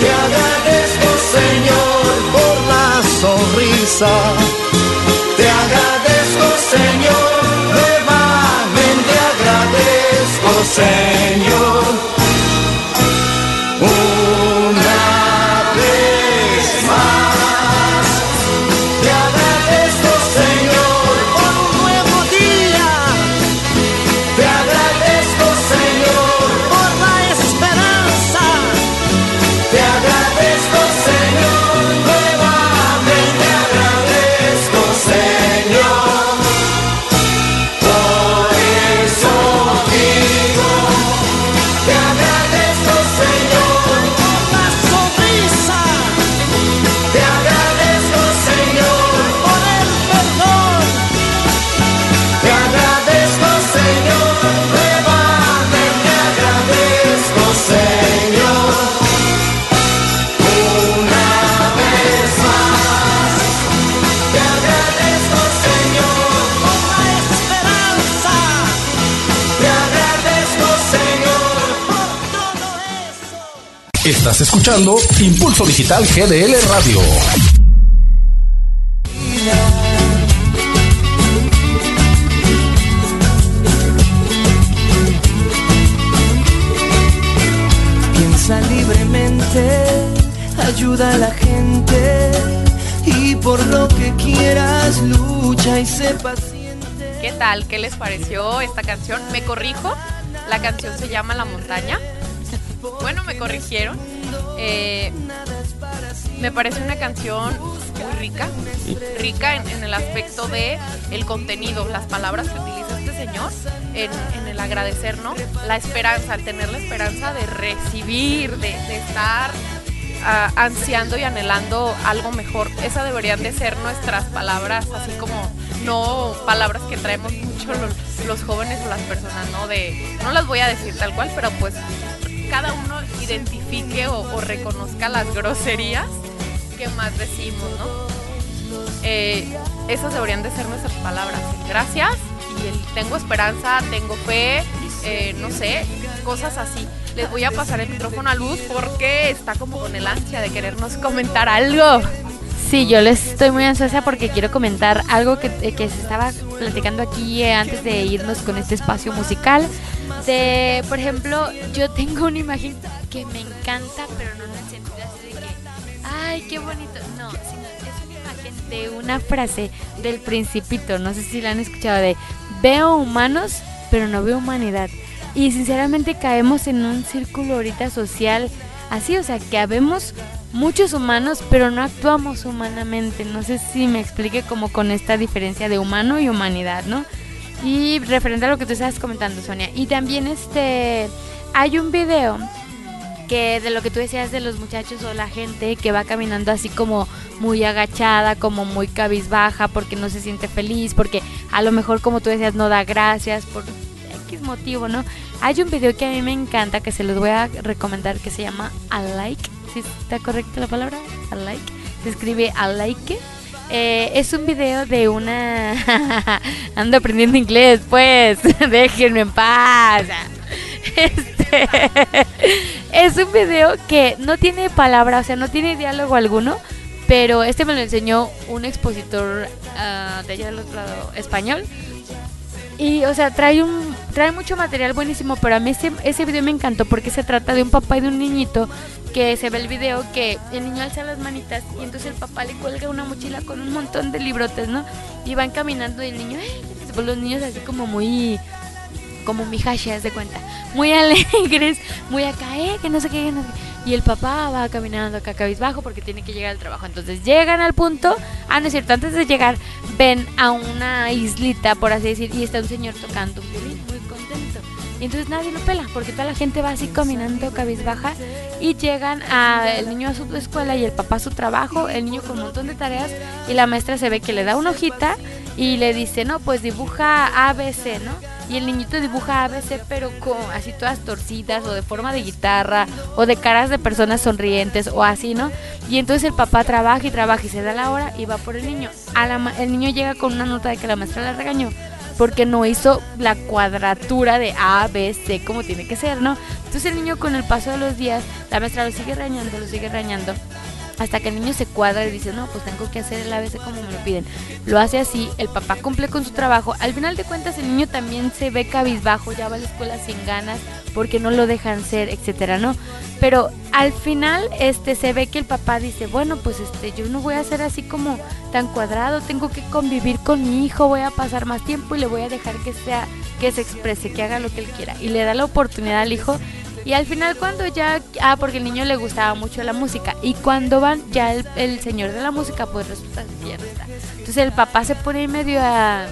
Te agradezco, Señor, por la sonrisa. Estás escuchando Impulso Digital GDL Radio. Piensa libremente, ayuda a la gente y por lo que quieras lucha y sé paciente. ¿Qué tal? ¿Qué les pareció esta canción? Me corrijo, la canción se llama La Montaña. Bueno, me corrigieron. Eh, me parece una canción muy rica, rica en, en el aspecto de el contenido, las palabras que utiliza este señor en, en el agradecer, ¿no? La esperanza, al tener la esperanza de recibir, de, de estar ah, ansiando y anhelando algo mejor. Esas deberían de ser nuestras palabras, así como no palabras que traemos mucho los, los jóvenes o las personas, ¿no? De, no las voy a decir tal cual, pero pues cada uno identifique o, reconozca las groserías que más decimos, ¿no? Eh, esas deberían de ser nuestras palabras. Gracias y el tengo esperanza, tengo fe, eh, no sé, cosas así. Les voy a pasar el micrófono a Luz porque está como con el ansia de querernos comentar algo. Sí, yo les estoy muy ansiosa porque quiero comentar algo que, eh, que se estaba platicando aquí eh, antes de irnos con este espacio musical. De, por ejemplo, yo tengo una imagen que me encanta, pero no en el sentido así de que, ay, qué bonito. No, sino es una imagen de una frase del Principito. No sé si la han escuchado de, veo humanos, pero no veo humanidad. Y sinceramente caemos en un círculo ahorita social así, o sea, que habemos muchos humanos, pero no actuamos humanamente. No sé si me explique como con esta diferencia de humano y humanidad, ¿no? Y referente a lo que tú estabas comentando, Sonia. Y también este hay un video que de lo que tú decías de los muchachos o la gente que va caminando así como muy agachada, como muy cabizbaja, porque no se siente feliz, porque a lo mejor como tú decías no da gracias por X motivo, ¿no? Hay un video que a mí me encanta que se los voy a recomendar que se llama A Like, si está correcta la palabra, A Like, se escribe A Like. Eh, es un video de una... Ando aprendiendo inglés, pues, déjenme en paz. Este... es un video que no tiene palabra, o sea, no tiene diálogo alguno, pero este me lo enseñó un expositor ah, de allá del otro lado español. Y, o sea, trae un trae mucho material buenísimo, pero a mí ese, ese video me encantó porque se trata de un papá y de un niñito que se ve el video que el niño alza las manitas y entonces el papá le cuelga una mochila con un montón de librotes, ¿no? Y van caminando y el niño, pues los niños así como muy como mi hashi, haz de cuenta, muy alegres, muy acá, eh, que no sé qué, no sé qué. Y el papá va caminando acá cabizbajo porque tiene que llegar al trabajo. Entonces llegan al punto, ah, no es antes de llegar ven a una islita, por así decir, y está un señor tocando un violín, muy contento. Y entonces nadie lo pela, porque toda la gente va así caminando cabizbaja y llegan a el niño a su escuela y el papá a su trabajo, el niño con un montón de tareas y la maestra se ve que le da una hojita y le dice, no, pues dibuja ABC, ¿no? Y el niñito dibuja ABC, pero con así todas torcidas, o de forma de guitarra, o de caras de personas sonrientes, o así, ¿no? Y entonces el papá trabaja y trabaja y se da la hora y va por el niño. A la, el niño llega con una nota de que la maestra le regañó porque no hizo la cuadratura de A, B, C como tiene que ser, ¿no? Entonces el niño con el paso de los días, la maestra lo sigue regañando, lo sigue regañando hasta que el niño se cuadra y dice, no, pues tengo que hacer el ABC como me lo piden. Lo hace así, el papá cumple con su trabajo. Al final de cuentas el niño también se ve cabizbajo, ya va a la escuela sin ganas porque no lo dejan ser, etcétera, ¿no? Pero al final este se ve que el papá dice, bueno, pues este yo no voy a ser así como tan cuadrado, tengo que convivir con mi hijo, voy a pasar más tiempo y le voy a dejar que sea que se exprese, que haga lo que él quiera y le da la oportunidad al hijo y al final cuando ya, ah, porque el niño le gustaba mucho la música, y cuando van ya el, señor de la música, pues resulta está. Entonces el papá se pone en medio a,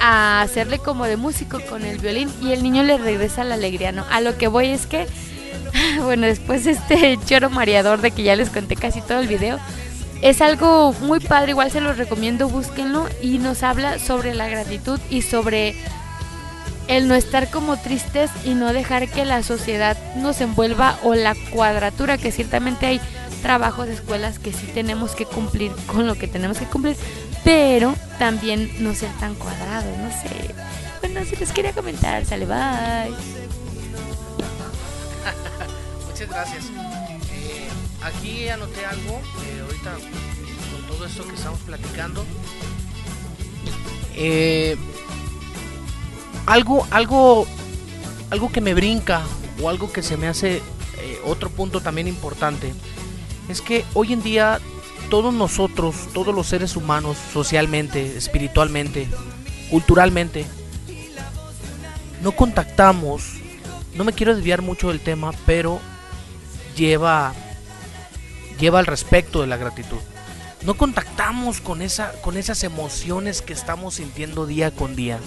a hacerle como de músico con el violín y el niño le regresa la alegría, ¿no? A lo que voy es que, bueno, después este choro mareador de que ya les conté casi todo el video, es algo muy padre, igual se los recomiendo, búsquenlo y nos habla sobre la gratitud y sobre el no estar como tristes y no dejar que la sociedad nos envuelva o la cuadratura, que ciertamente hay trabajos escuelas que sí tenemos que cumplir con lo que tenemos que cumplir, pero también no ser tan cuadrados, no sé. Bueno, si les quería comentar, sale, bye. Muchas gracias. Eh, aquí anoté algo, eh, ahorita con todo esto que estamos platicando. Eh, algo, algo, algo que me brinca o algo que se me hace eh, otro punto también importante es que hoy en día todos nosotros, todos los seres humanos, socialmente, espiritualmente, culturalmente, no contactamos, no me quiero desviar mucho del tema, pero lleva lleva al respecto de la gratitud. No contactamos con esa con esas emociones que estamos sintiendo día con día.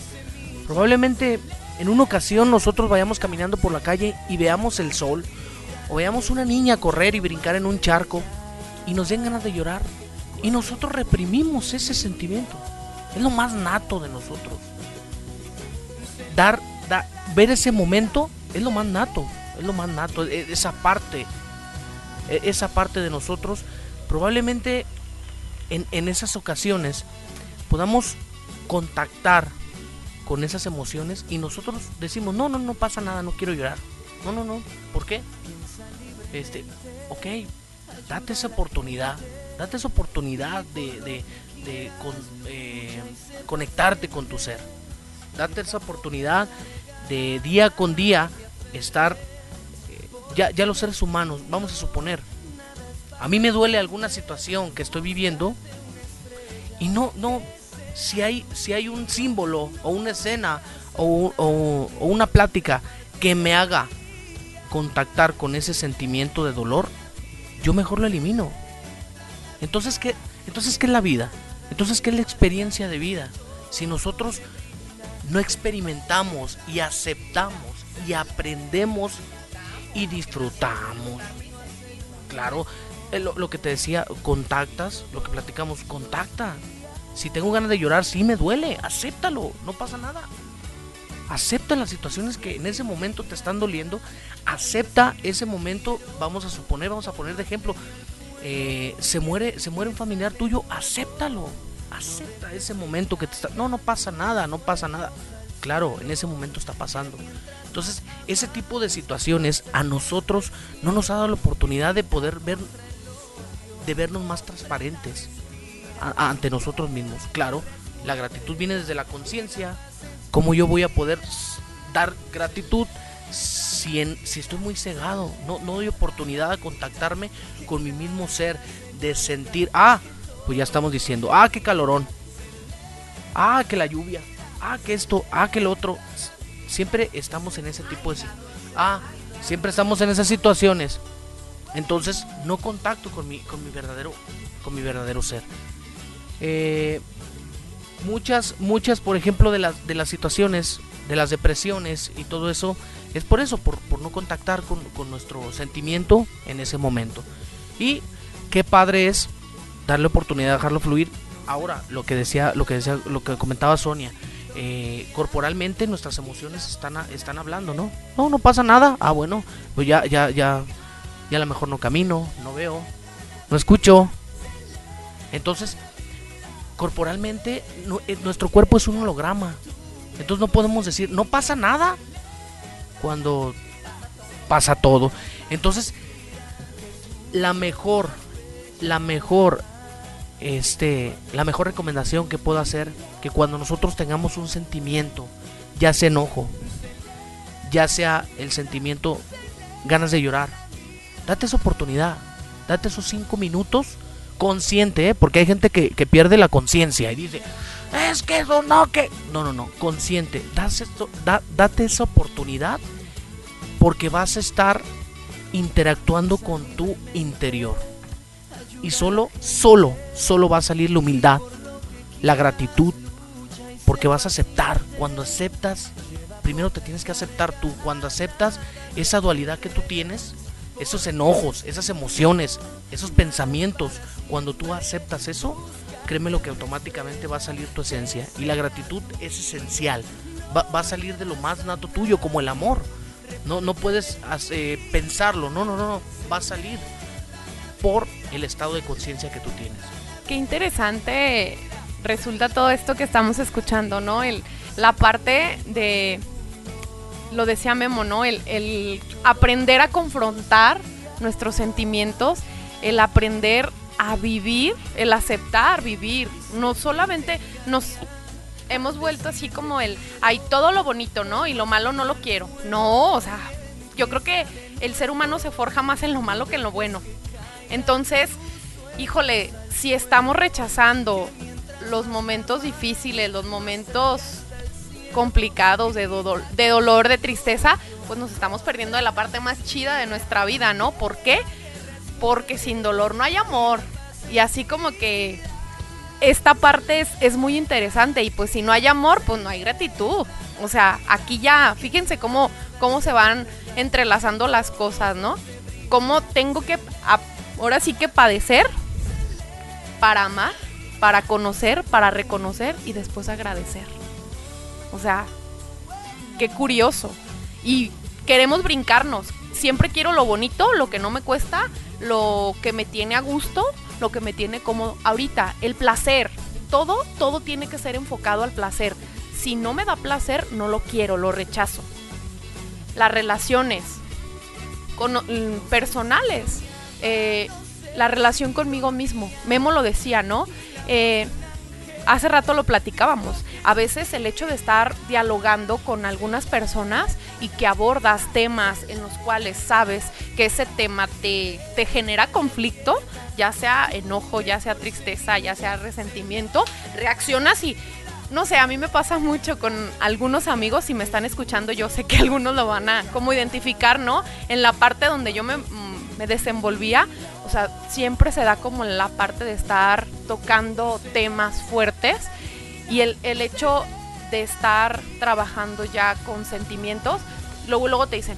Probablemente en una ocasión nosotros vayamos caminando por la calle y veamos el sol, o veamos una niña correr y brincar en un charco y nos den ganas de llorar. Y nosotros reprimimos ese sentimiento. Es lo más nato de nosotros. Dar, ver ese momento es lo más nato, es lo más nato, e, esa parte, e, esa parte de nosotros, probablemente en, en esas ocasiones podamos contactar con esas emociones y nosotros decimos, no, no, no pasa nada, no quiero llorar. No, no, no, ¿por qué? Este, ok, date esa oportunidad, date esa oportunidad de, de, de eh, conectarte con tu ser. Date esa oportunidad de día con día estar, eh, ya, ya los seres humanos, vamos a suponer, a mí me duele alguna situación que estoy viviendo y no, no, si hay, si hay un símbolo o una escena o, una plática que me haga contactar con ese sentimiento de dolor, yo mejor lo elimino. Entonces, ¿qué, entonces, ¿qué es la vida? Entonces, ¿qué es la experiencia de vida? Si nosotros no experimentamos y aceptamos y aprendemos y disfrutamos. Claro, eh, lo, lo, que te decía, contactas, lo que platicamos, contacta. Si tengo ganas de llorar, sí me duele, acéptalo, no pasa nada. Acepta las situaciones que en ese momento te están doliendo. Acepta ese momento, vamos a suponer, vamos a poner de ejemplo, eh, se muere, se muere un familiar tuyo, acéptalo. Acepta ese momento que te está. No, no pasa nada, no pasa nada. Claro, en ese momento está pasando. Entonces, ese tipo de situaciones a nosotros no nos ha dado la oportunidad de poder ver, de vernos más transparentes ante nosotros mismos. Claro, la gratitud viene desde la conciencia. ¿Cómo yo voy a poder dar gratitud si, en, si estoy muy cegado? No, doy oportunidad de contactarme con mi mismo ser, de sentir, ah, pues ya estamos diciendo, ah, qué calorón, ah, que la lluvia, ah, que esto, ah, que el otro. Siempre estamos en ese tipo de... Ah, siempre estamos en esas situaciones. Entonces no contacto con mi, con mi verdadero, con mi verdadero ser. Eh, muchas, muchas, por ejemplo, de las, de las situaciones, de las depresiones y todo eso, es por eso, por, no contactar con, nuestro sentimiento en ese momento. Y qué padre es darle oportunidad de dejarlo fluir, Ahora, lo que decía, lo que decía, lo que comentaba Sonia, eh, corporalmente nuestras emociones están, están hablando, ¿no? No, no pasa nada. Ah, bueno, pues ya, ya, ya, ya a lo mejor no camino, no veo, no escucho. Entonces, corporalmente, eh, nuestro cuerpo es un holograma. Entonces no podemos decir, no pasa nada cuando pasa todo. Entonces, la mejor, la mejor, este, la mejor recomendación que puedo hacer, que cuando nosotros tengamos un sentimiento, ya sea enojo, ya sea el sentimiento ganas de llorar, date esa oportunidad, date esos cinco minutos consciente, ¿eh? porque hay gente que, pierde la conciencia y dice, es que eso no, que... No, no, no, consciente, date esa oportunidad porque vas a estar interactuando con tu interior. Y solo, solo, solo va a salir la humildad, la gratitud, porque vas a aceptar. Cuando aceptas, primero te tienes que aceptar tú. Cuando aceptas esa dualidad que tú tienes, esos enojos, esas emociones, esos pensamientos, cuando tú aceptas eso, créeme lo que automáticamente va a salir tu esencia. Y la gratitud es esencial. Va, a salir de lo más nato tuyo, como el amor. No, no puedes eh, pensarlo, no, no, no, va a salir por el estado de conciencia que tú tienes. Qué interesante resulta todo esto que estamos escuchando, ¿no? El, la parte de, lo decía Memo, ¿no? El, el aprender a confrontar nuestros sentimientos, el aprender a vivir, el aceptar vivir. No solamente nos hemos vuelto así como el, hay todo lo bonito, ¿no? Y lo malo no lo quiero. No, o sea, yo creo que el ser humano se forja más en lo malo que en lo bueno. Entonces, híjole, si estamos rechazando los momentos difíciles, los momentos complicados de, de dolor, de tristeza, pues nos estamos perdiendo de la parte más chida de nuestra vida, ¿no? ¿Por qué? Porque sin dolor no hay amor. Y así como que esta parte es, muy interesante y pues si no hay amor, pues no hay gratitud. O sea, aquí ya, fíjense cómo, cómo se van entrelazando las cosas, ¿no? Cómo tengo que, ahora sí que padecer para amar, para conocer, para reconocer y después agradecer. O sea, qué curioso. Y queremos brincarnos. Siempre quiero lo bonito, lo que no me cuesta, lo que me tiene a gusto lo que me tiene como ahorita, el placer. Todo, todo tiene que ser enfocado al placer. Si no me da placer, no lo quiero, lo rechazo. Las relaciones con, mm, personales, eh, la relación conmigo mismo. Memo lo decía, ¿no? Eh, hace rato lo platicábamos. A veces el hecho de estar dialogando con algunas personas y que abordas temas en los cuales sabes que ese tema te, te genera conflicto, ya sea enojo, ya sea tristeza, ya sea resentimiento, reaccionas y no sé, a mí me pasa mucho con algunos amigos, si me están escuchando, yo sé que algunos lo van a como identificar, ¿no? En la parte donde yo me, mm, me desenvolvía, o sea, siempre se da como la parte de estar tocando temas fuertes y el, el hecho de estar trabajando ya con sentimientos, luego, luego te dicen,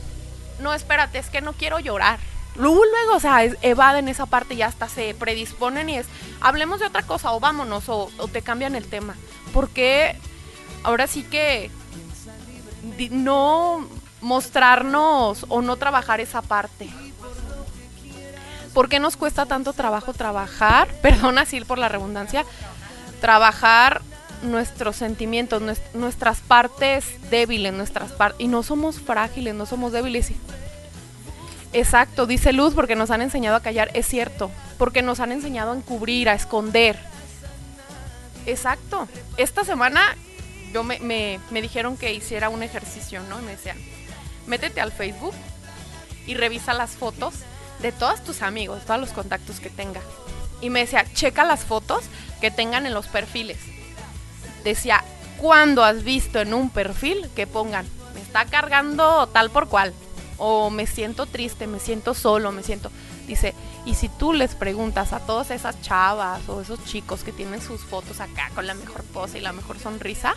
no, espérate, es que no quiero llorar. Luego, luego, o sea, evaden esa parte y hasta se predisponen y es, hablemos de otra cosa o vámonos o, o te cambian el tema. Porque ahora sí que no mostrarnos o no trabajar esa parte. ¿Por qué nos cuesta tanto trabajo trabajar? Perdón así por la redundancia. Trabajar nuestros sentimientos, nuestras partes débiles, nuestras partes. Y no somos frágiles, no somos débiles. Exacto, dice Luz, porque nos han enseñado a callar. Es cierto, porque nos han enseñado a encubrir, a esconder. Exacto. Esta semana yo me, me, me dijeron que hiciera un ejercicio, ¿no? Y me decían, métete al Facebook y revisa las fotos de todos tus amigos, todos los contactos que tenga. Y me decía, checa las fotos que tengan en los perfiles. Decía, ¿cuándo has visto en un perfil que pongan, me está cargando tal por cual? O me siento triste, me siento solo, me siento... Dice, y si tú les preguntas a todas esas chavas o esos chicos que tienen sus fotos acá con la mejor pose y la mejor sonrisa,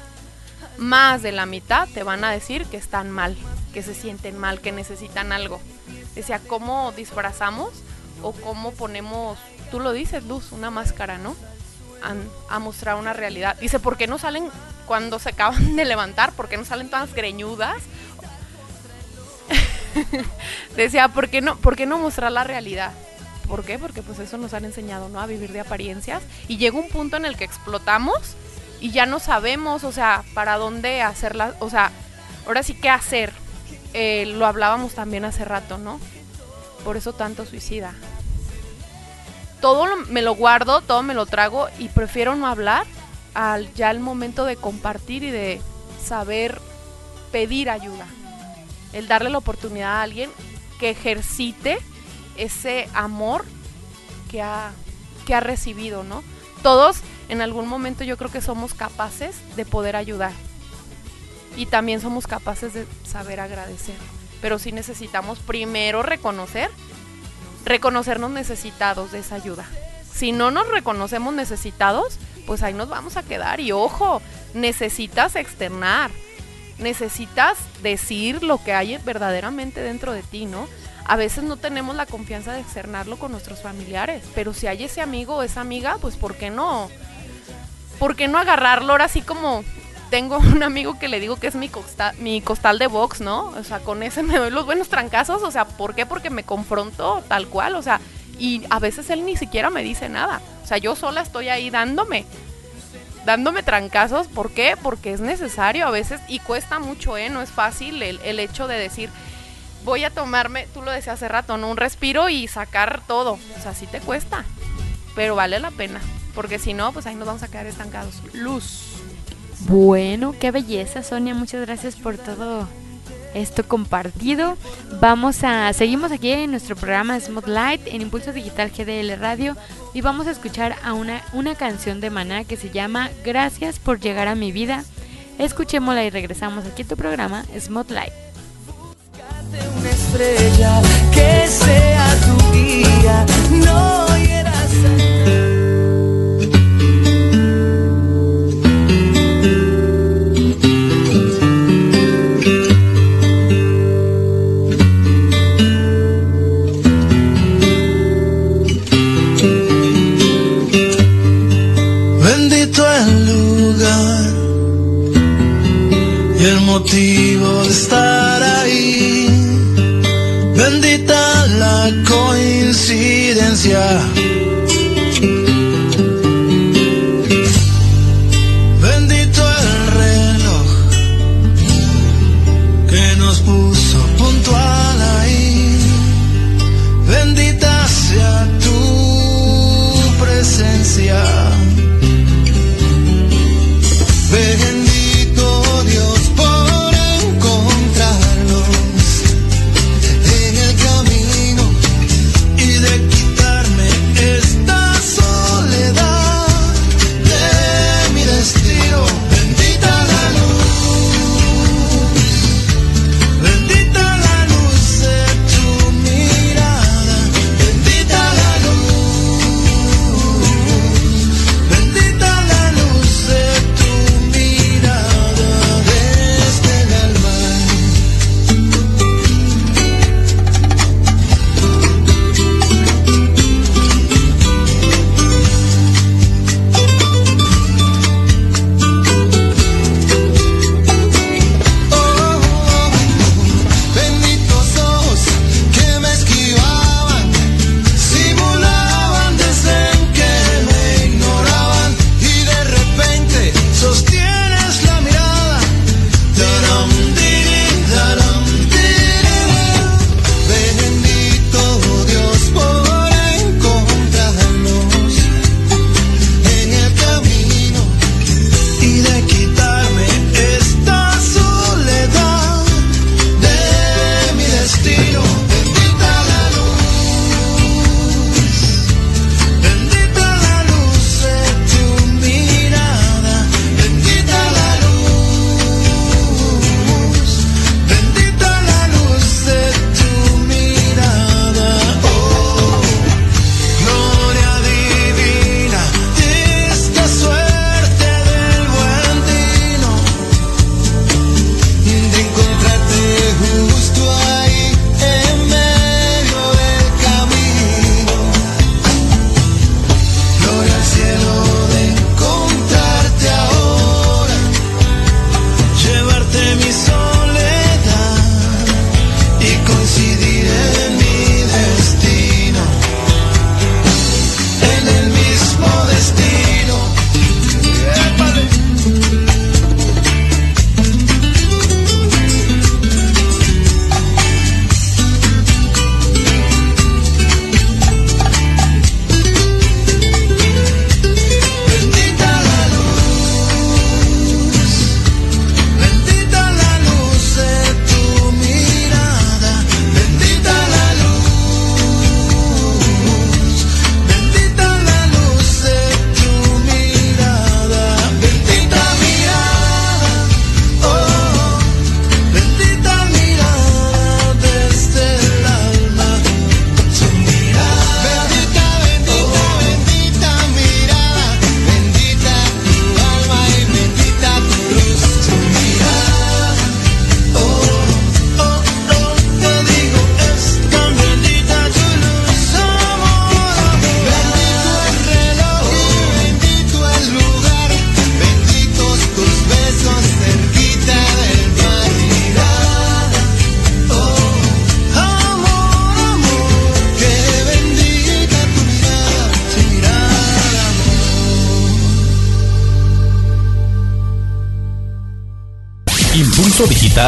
más de la mitad te van a decir que están mal, que se sienten mal, que necesitan algo. Decía, ¿cómo disfrazamos o cómo ponemos, tú lo dices, Luz, una máscara, ¿no? a, mostrar una realidad. Dice, ¿por qué no salen cuando se acaban de levantar? ¿Por qué no salen todas greñudas? Decía, ¿por qué, no, ¿por qué no mostrar la realidad? ¿Por qué? Porque pues eso nos han enseñado, ¿no? A vivir de apariencias. Y llega un punto en el que explotamos y ya no sabemos, o sea, para dónde hacerla, o sea, ahora sí qué hacer. Eh, lo hablábamos también hace rato, ¿no? Por eso tanto suicida. Todo me lo guardo, todo me lo trago y prefiero no hablar al ya el momento de compartir y de saber pedir ayuda. El darle la oportunidad a alguien que ejercite ese amor que ha, que ha recibido, ¿no? Todos en algún momento yo creo que somos capaces de poder ayudar y también somos capaces de saber agradecer. Pero sí necesitamos primero reconocer, reconocernos necesitados de esa ayuda. Si no nos reconocemos necesitados, pues ahí nos vamos a quedar. Y ojo, necesitas externar, necesitas decir lo que hay verdaderamente dentro de ti, ¿no? A veces no tenemos la confianza de externarlo con nuestros familiares, pero si hay ese amigo o esa amiga, pues ¿por qué no? ¿Por qué no agarrarlo ahora así como tengo un amigo que le digo que es mi, costal de box, ¿no? O sea, con ese me doy los buenos trancazos, o sea, ¿por qué? Porque me confronto tal cual, o sea, y a veces él ni siquiera me dice nada. O sea, yo sola estoy ahí dándome, dándome trancazos. ¿Por qué? Porque es necesario a veces y cuesta mucho, ¿eh? No es fácil el, el hecho de decir, voy a tomarme, tú lo decías hace rato, ¿no? Un respiro y sacar todo. O sea, sí te cuesta, pero vale la pena. Porque si no, pues ahí nos vamos a quedar estancados. Luz. Bueno, qué belleza, Sonia. Muchas gracias por todo esto compartido. Vamos a seguimos aquí en nuestro programa Light en Impulso Digital GDL Radio y vamos a escuchar a una, una canción de Maná que se llama Gracias por llegar a mi vida. Escuchémosla y regresamos aquí a tu programa Light Una estrella que sea tu guía, no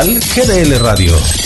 Digital GDL Radio.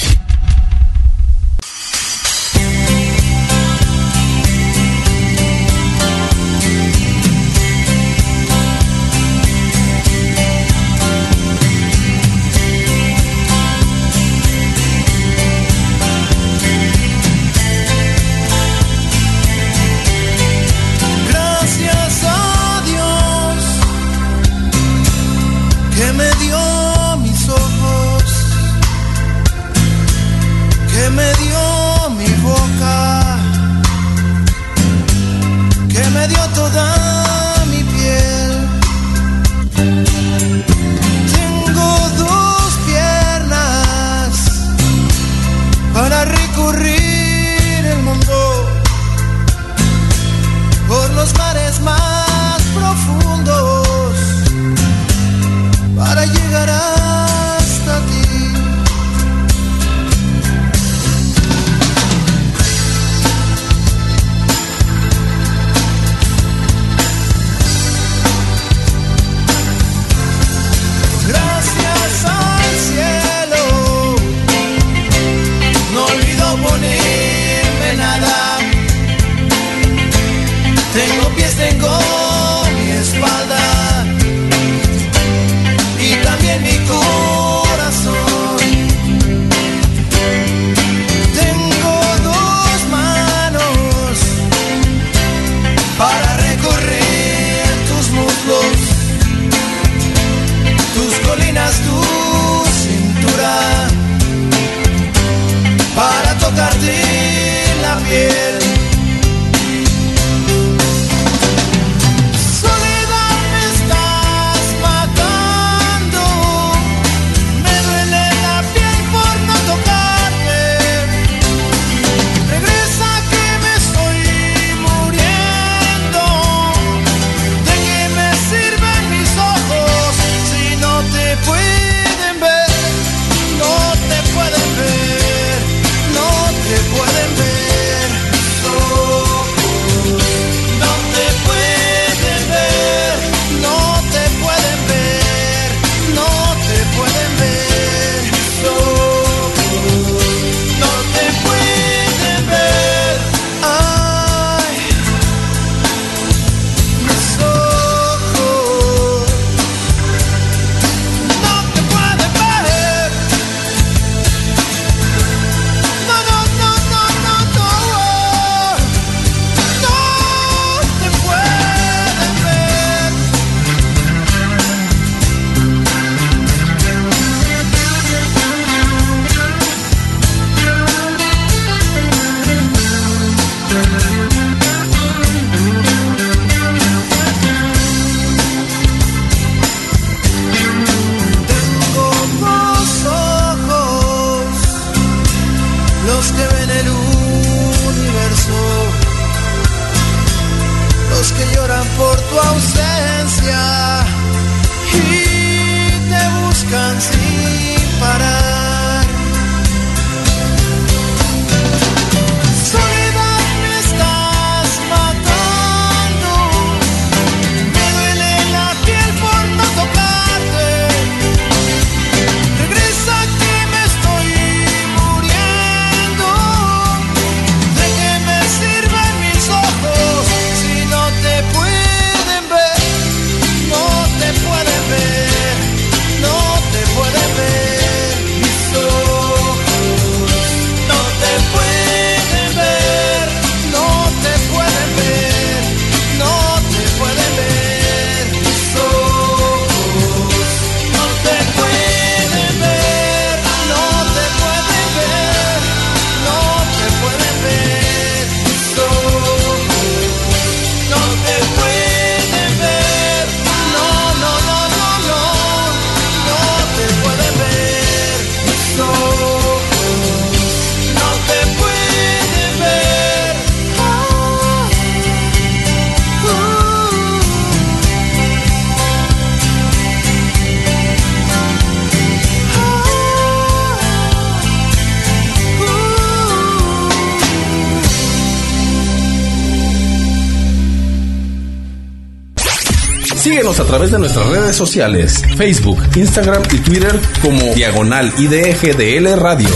A través de nuestras redes sociales, Facebook, Instagram y Twitter como Diagonal IDGDL Radio.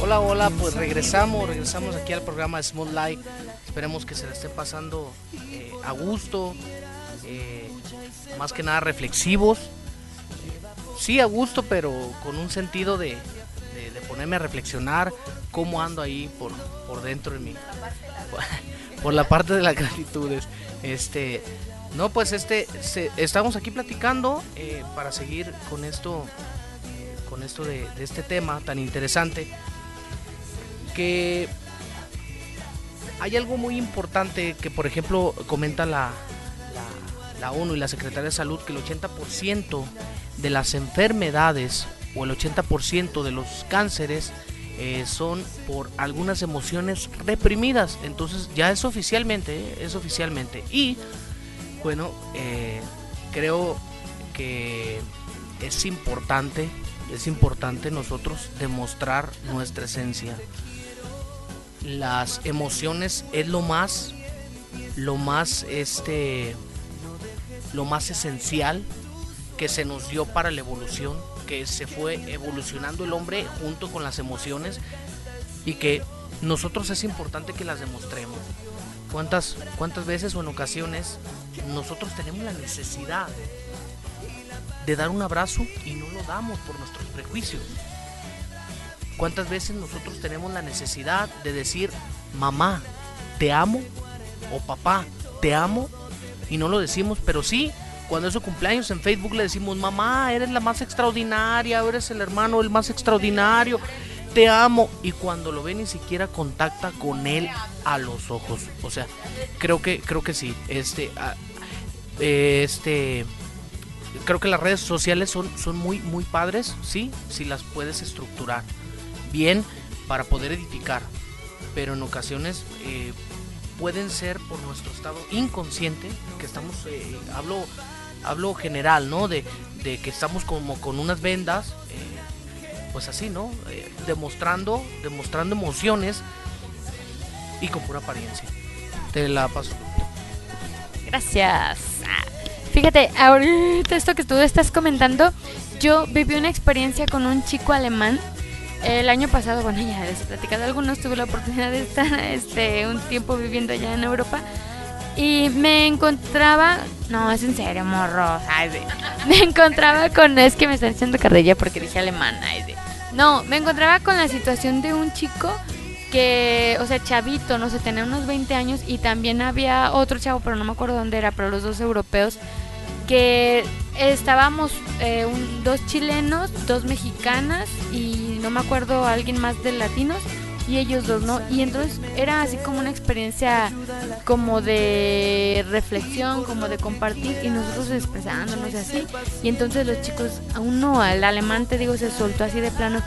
Hola, hola, pues regresamos, regresamos aquí al programa Small Light. Esperemos que se le esté pasando eh, a gusto, eh, más que nada reflexivos. Sí, a gusto, pero con un sentido de, ponerme a reflexionar cómo ando ahí por, por dentro de mí. por la parte de las gratitudes. Este, no, pues este, estamos aquí platicando eh, para seguir con esto, con esto de, este tema tan interesante. Que hay algo muy importante que, por ejemplo, comenta la, la, la ONU y la Secretaría de Salud que el 80% de las enfermedades o el 80% de los cánceres eh, son por algunas emociones reprimidas. Entonces ya es oficialmente, eh, es oficialmente. Y bueno, eh, creo que es importante, es importante nosotros demostrar nuestra esencia. Las emociones es lo más, lo más, este, lo más esencial que se nos dio para la evolución que se fue evolucionando el hombre junto con las emociones y que nosotros es importante que las demostremos. ¿Cuántas, cuántas veces o en ocasiones nosotros tenemos la necesidad de dar un abrazo y no lo damos por nuestros prejuicios? ¿Cuántas veces nosotros tenemos la necesidad de decir, mamá, te amo? O papá, te amo? Y no lo decimos, pero sí, cuando es su cumpleaños en Facebook le decimos, mamá, eres la más extraordinaria, eres el hermano el más extraordinario, te amo. Y cuando lo ve ni siquiera contacta con él a los ojos. O sea, creo que, creo que sí. Este, ah, este, creo que las redes sociales son, son muy, muy padres, sí, si las puedes estructurar bien para poder edificar. Pero en ocasiones eh, pueden ser por nuestro estado inconsciente, que estamos, eh, hablo hablo general, ¿no? De, que estamos como con unas vendas, eh, pues así, ¿no? Eh, demostrando, demostrando emociones y con pura apariencia. Te la paso. Gracias. Ah, fíjate, ahorita esto que tú estás comentando, yo viví una experiencia con un chico alemán. El año pasado, bueno, ya les he platicado algunos, tuve la oportunidad de estar este, un tiempo viviendo allá en Europa. Y me encontraba. No, es en serio, morro. Me encontraba con. Es que me están diciendo carrilla porque dije alemán. No, me encontraba con la situación de un chico que, o sea, chavito, no sé, tenía unos 20 años. Y también había otro chavo, pero no me acuerdo dónde era, pero los dos europeos. Que estábamos eh, dos chilenos, dos mexicanas y no me acuerdo alguien más de latinos y ellos dos, ¿no? Y entonces era así como una experiencia como de reflexión, como de compartir y nosotros expresándonos así. Y entonces los chicos, aún no, el alemán te digo, se soltó así de plano.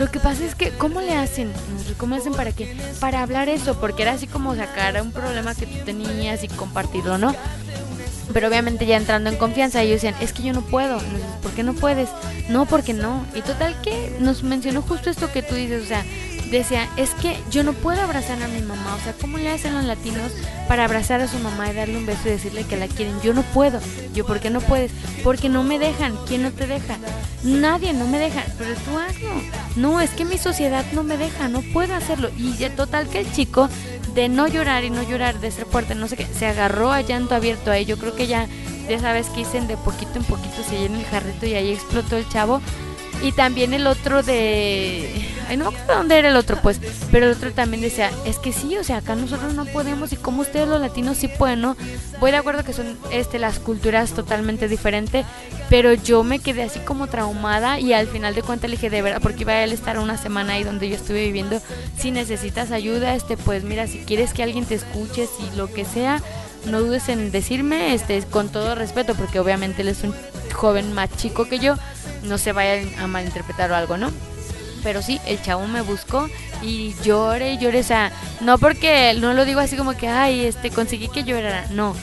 Lo que pasa es que, ¿cómo le hacen? ¿Cómo hacen para qué? Para hablar eso, porque era así como sacar un problema que tú tenías y compartirlo, ¿no? Pero obviamente ya entrando en confianza, ellos decían, es que yo no puedo. ¿Por qué no puedes? No, porque no. Y total que nos mencionó justo esto que tú dices, o sea, decía, es que yo no puedo abrazar a mi mamá, o sea, ¿cómo le hacen los latinos para abrazar a su mamá y darle un beso y decirle que la quieren? Yo no puedo. Yo, ¿por qué no puedes? Porque no me dejan. ¿Quién no te deja? Nadie, no me deja. Pero tú hazlo. No, es que mi sociedad no me deja, no puedo hacerlo. Y ya total que el chico, de no llorar y no llorar, de ser fuerte, no sé qué, se agarró a llanto abierto ahí. Yo creo que ya, ya sabes que dicen de poquito en poquito se llena el jarrito y ahí explotó el chavo. Y también el otro de... Ay, no me acuerdo dónde era el otro, pues. Pero el otro también decía, es que sí, o sea, acá nosotros no podemos y como ustedes los latinos sí pueden, ¿no? Voy de acuerdo que son este, las culturas totalmente diferentes, pero yo me quedé así como traumada y al final de cuentas le dije, de verdad, porque iba a él estar una semana ahí donde yo estuve viviendo, si necesitas ayuda, este, pues mira, si quieres que alguien te escuche, si lo que sea, no dudes en decirme, este, con todo respeto, porque obviamente él es un joven más chico que yo, no se vayan a malinterpretar o algo, ¿no? Pero sí, el chavo me buscó y lloré lloré, o sea, no porque no lo digo así como que, ay, este, conseguí que llorara, no.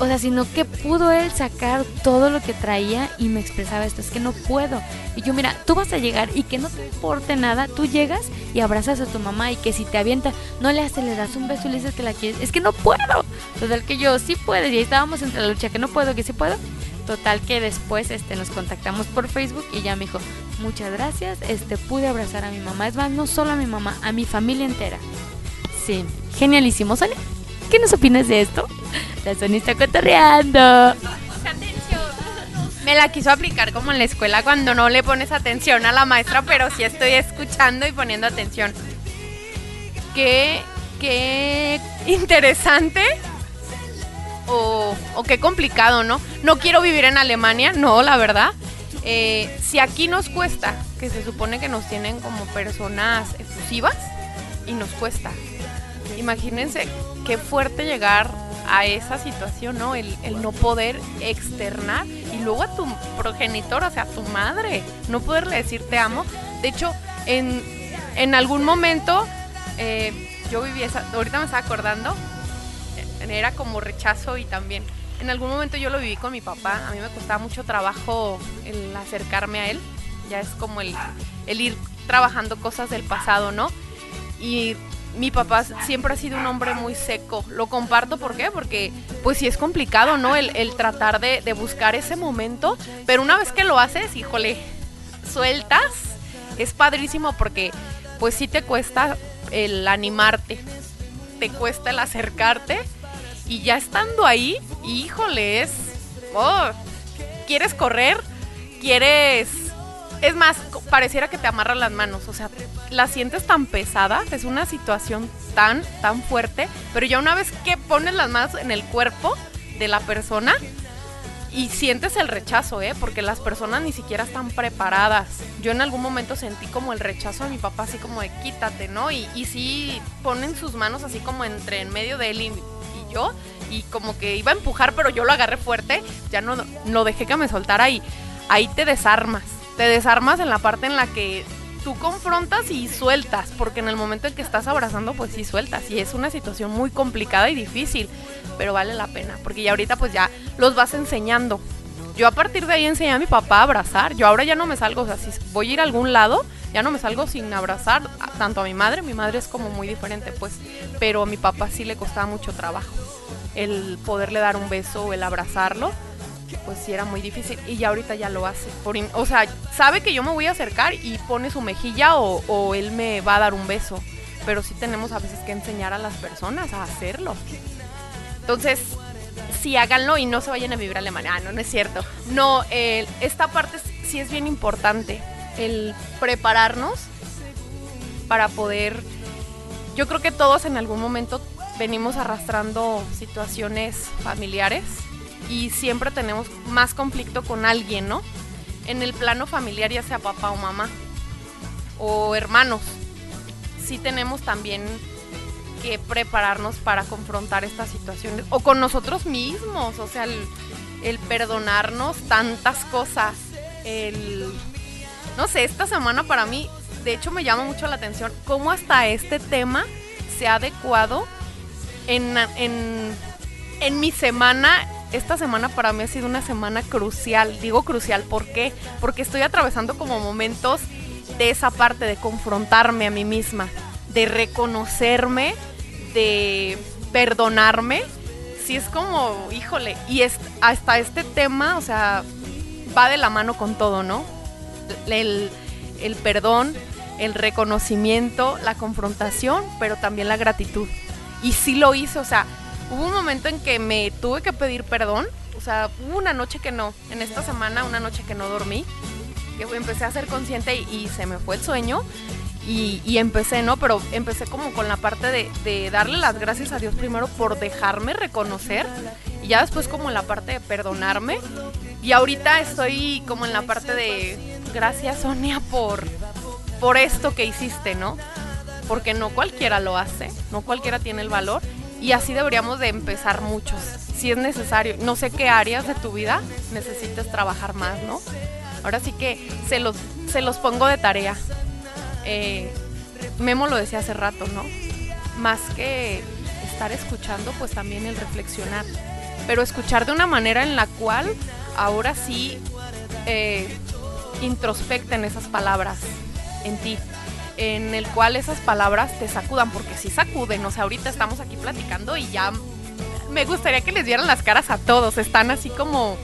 O sea, sino que pudo él sacar todo lo que traía y me expresaba esto, es que no puedo. Y yo, mira, tú vas a llegar y que no te importe nada, tú llegas y abrazas a tu mamá y que si te avienta, no le haces, le das un beso y le dices que la quieres, es que no puedo. Total que yo, sí puedes, y ahí estábamos entre la lucha, que no puedo, que sí puedo. Total que después este, nos contactamos por Facebook y ya me dijo, muchas gracias, este, pude abrazar a mi mamá. Es más, no solo a mi mamá, a mi familia entera. Sí, genialísimo, Sonia. ¿Qué nos opinas de esto? La Sonia está cotorreando. Me la quiso aplicar como en la escuela cuando no le pones atención a la maestra, pero sí estoy escuchando y poniendo atención. Qué, qué interesante o, o qué complicado, ¿no? No quiero vivir en Alemania, no, la verdad. Eh, si aquí nos cuesta, que se supone que nos tienen como personas efusivas, y nos cuesta. Imagínense qué fuerte llegar a esa situación, ¿no? El, no poder externar y luego a tu progenitor, o sea, a tu madre, no poderle decir te amo. De hecho, en, en algún momento eh, yo viví esa, ahorita me estaba acordando, eh, era como rechazo y también en algún momento yo lo viví con mi papá. A mí me costaba mucho trabajo el acercarme a él. Ya es como el, el ir trabajando cosas del pasado, ¿no? Y mi papá siempre ha sido un hombre muy seco. Lo comparto. Porque pues sí es complicado, ¿no? El, el tratar de, de, buscar ese momento. Pero una vez que lo haces, híjole, sueltas. Es padrísimo porque pues sí te cuesta el animarte. Te cuesta el acercarte y ya estando ahí, híjole, es... Oh, ¿Quieres correr? ¿Quieres...? Es más, pareciera que te amarran las manos, o sea, la sientes tan pesada, es una situación tan, tan fuerte, pero ya una vez que pones las manos en el cuerpo de la persona y sientes el rechazo, ¿eh? Porque las personas ni siquiera están preparadas. Yo en algún momento sentí como el rechazo de mi papá, así como de quítate, ¿no? Y, sí ponen sus manos así como entre en medio de él y yo y como que iba a empujar, pero yo lo agarré fuerte, ya no lo dejé que me soltara y ahí te desarmas. Te desarmas en la parte en la que tú confrontas y sueltas, porque en el momento en que estás abrazando, pues sí sueltas. Y es una situación muy complicada y difícil, pero vale la pena, porque ya ahorita pues ya los vas enseñando. Yo a partir de ahí enseñé a mi papá a abrazar. Yo ahora ya no me salgo, o sea, si voy a ir a algún lado, ya no me salgo sin abrazar tanto a mi madre. Mi madre es como muy diferente, pues, pero a mi papá sí le costaba mucho trabajo el poderle dar un beso o el abrazarlo, pues sí era muy difícil. Y ya ahorita ya lo hace. Por o sea, sabe que yo me voy a acercar y pone su mejilla o, él me va a dar un beso. Pero sí tenemos a veces que enseñar a las personas a hacerlo. Entonces, sí háganlo y no se vayan a vivir a Alemania. Ah, no, no es cierto. No, esta parte sí es bien importante. El prepararnos para poder... Yo creo que todos en algún momento venimos arrastrando situaciones familiares y siempre tenemos más conflicto con alguien, ¿no? En el plano familiar, ya sea papá o mamá o hermanos, sí tenemos también que prepararnos para confrontar estas situaciones o con nosotros mismos, o sea, el, perdonarnos tantas cosas, el... No sé, esta semana para mí, de hecho me llama mucho la atención cómo hasta este tema se ha adecuado en, en, en mi semana esta semana para mí ha sido una semana crucial. Digo crucial, ¿por qué? Porque estoy atravesando como momentos de esa parte, de confrontarme a mí misma, de reconocerme, de perdonarme. Sí, es como, híjole, y es, hasta este tema, o sea, va de la mano con todo, ¿no? El, el perdón, el reconocimiento, la confrontación, pero también la gratitud. Y sí lo hice, o sea, hubo un momento en que me tuve que pedir perdón. O sea, hubo una noche que no, en esta semana, una noche que no dormí, que empecé a ser consciente y, y se me fue el sueño. Y, empecé, ¿no? Pero empecé como con la parte de, darle las gracias a Dios primero por dejarme reconocer. Y ya después como la parte de perdonarme. Y ahorita estoy como en la parte de gracias Sonia por, por esto que hiciste, ¿no? Porque no cualquiera lo hace, no cualquiera tiene el valor y así deberíamos de empezar muchos, si es necesario. No sé qué áreas de tu vida necesites trabajar más, ¿no? Ahora sí que se los, se los pongo de tarea. Eh, Memo lo decía hace rato, ¿no? Más que estar escuchando, pues también el reflexionar. pero escuchar de una manera en la cual ahora sí eh, introspecten esas palabras en ti, en el cual esas palabras te sacudan, porque si sacuden, o sea, ahorita estamos aquí platicando y ya me gustaría que les dieran las caras a todos, están así como,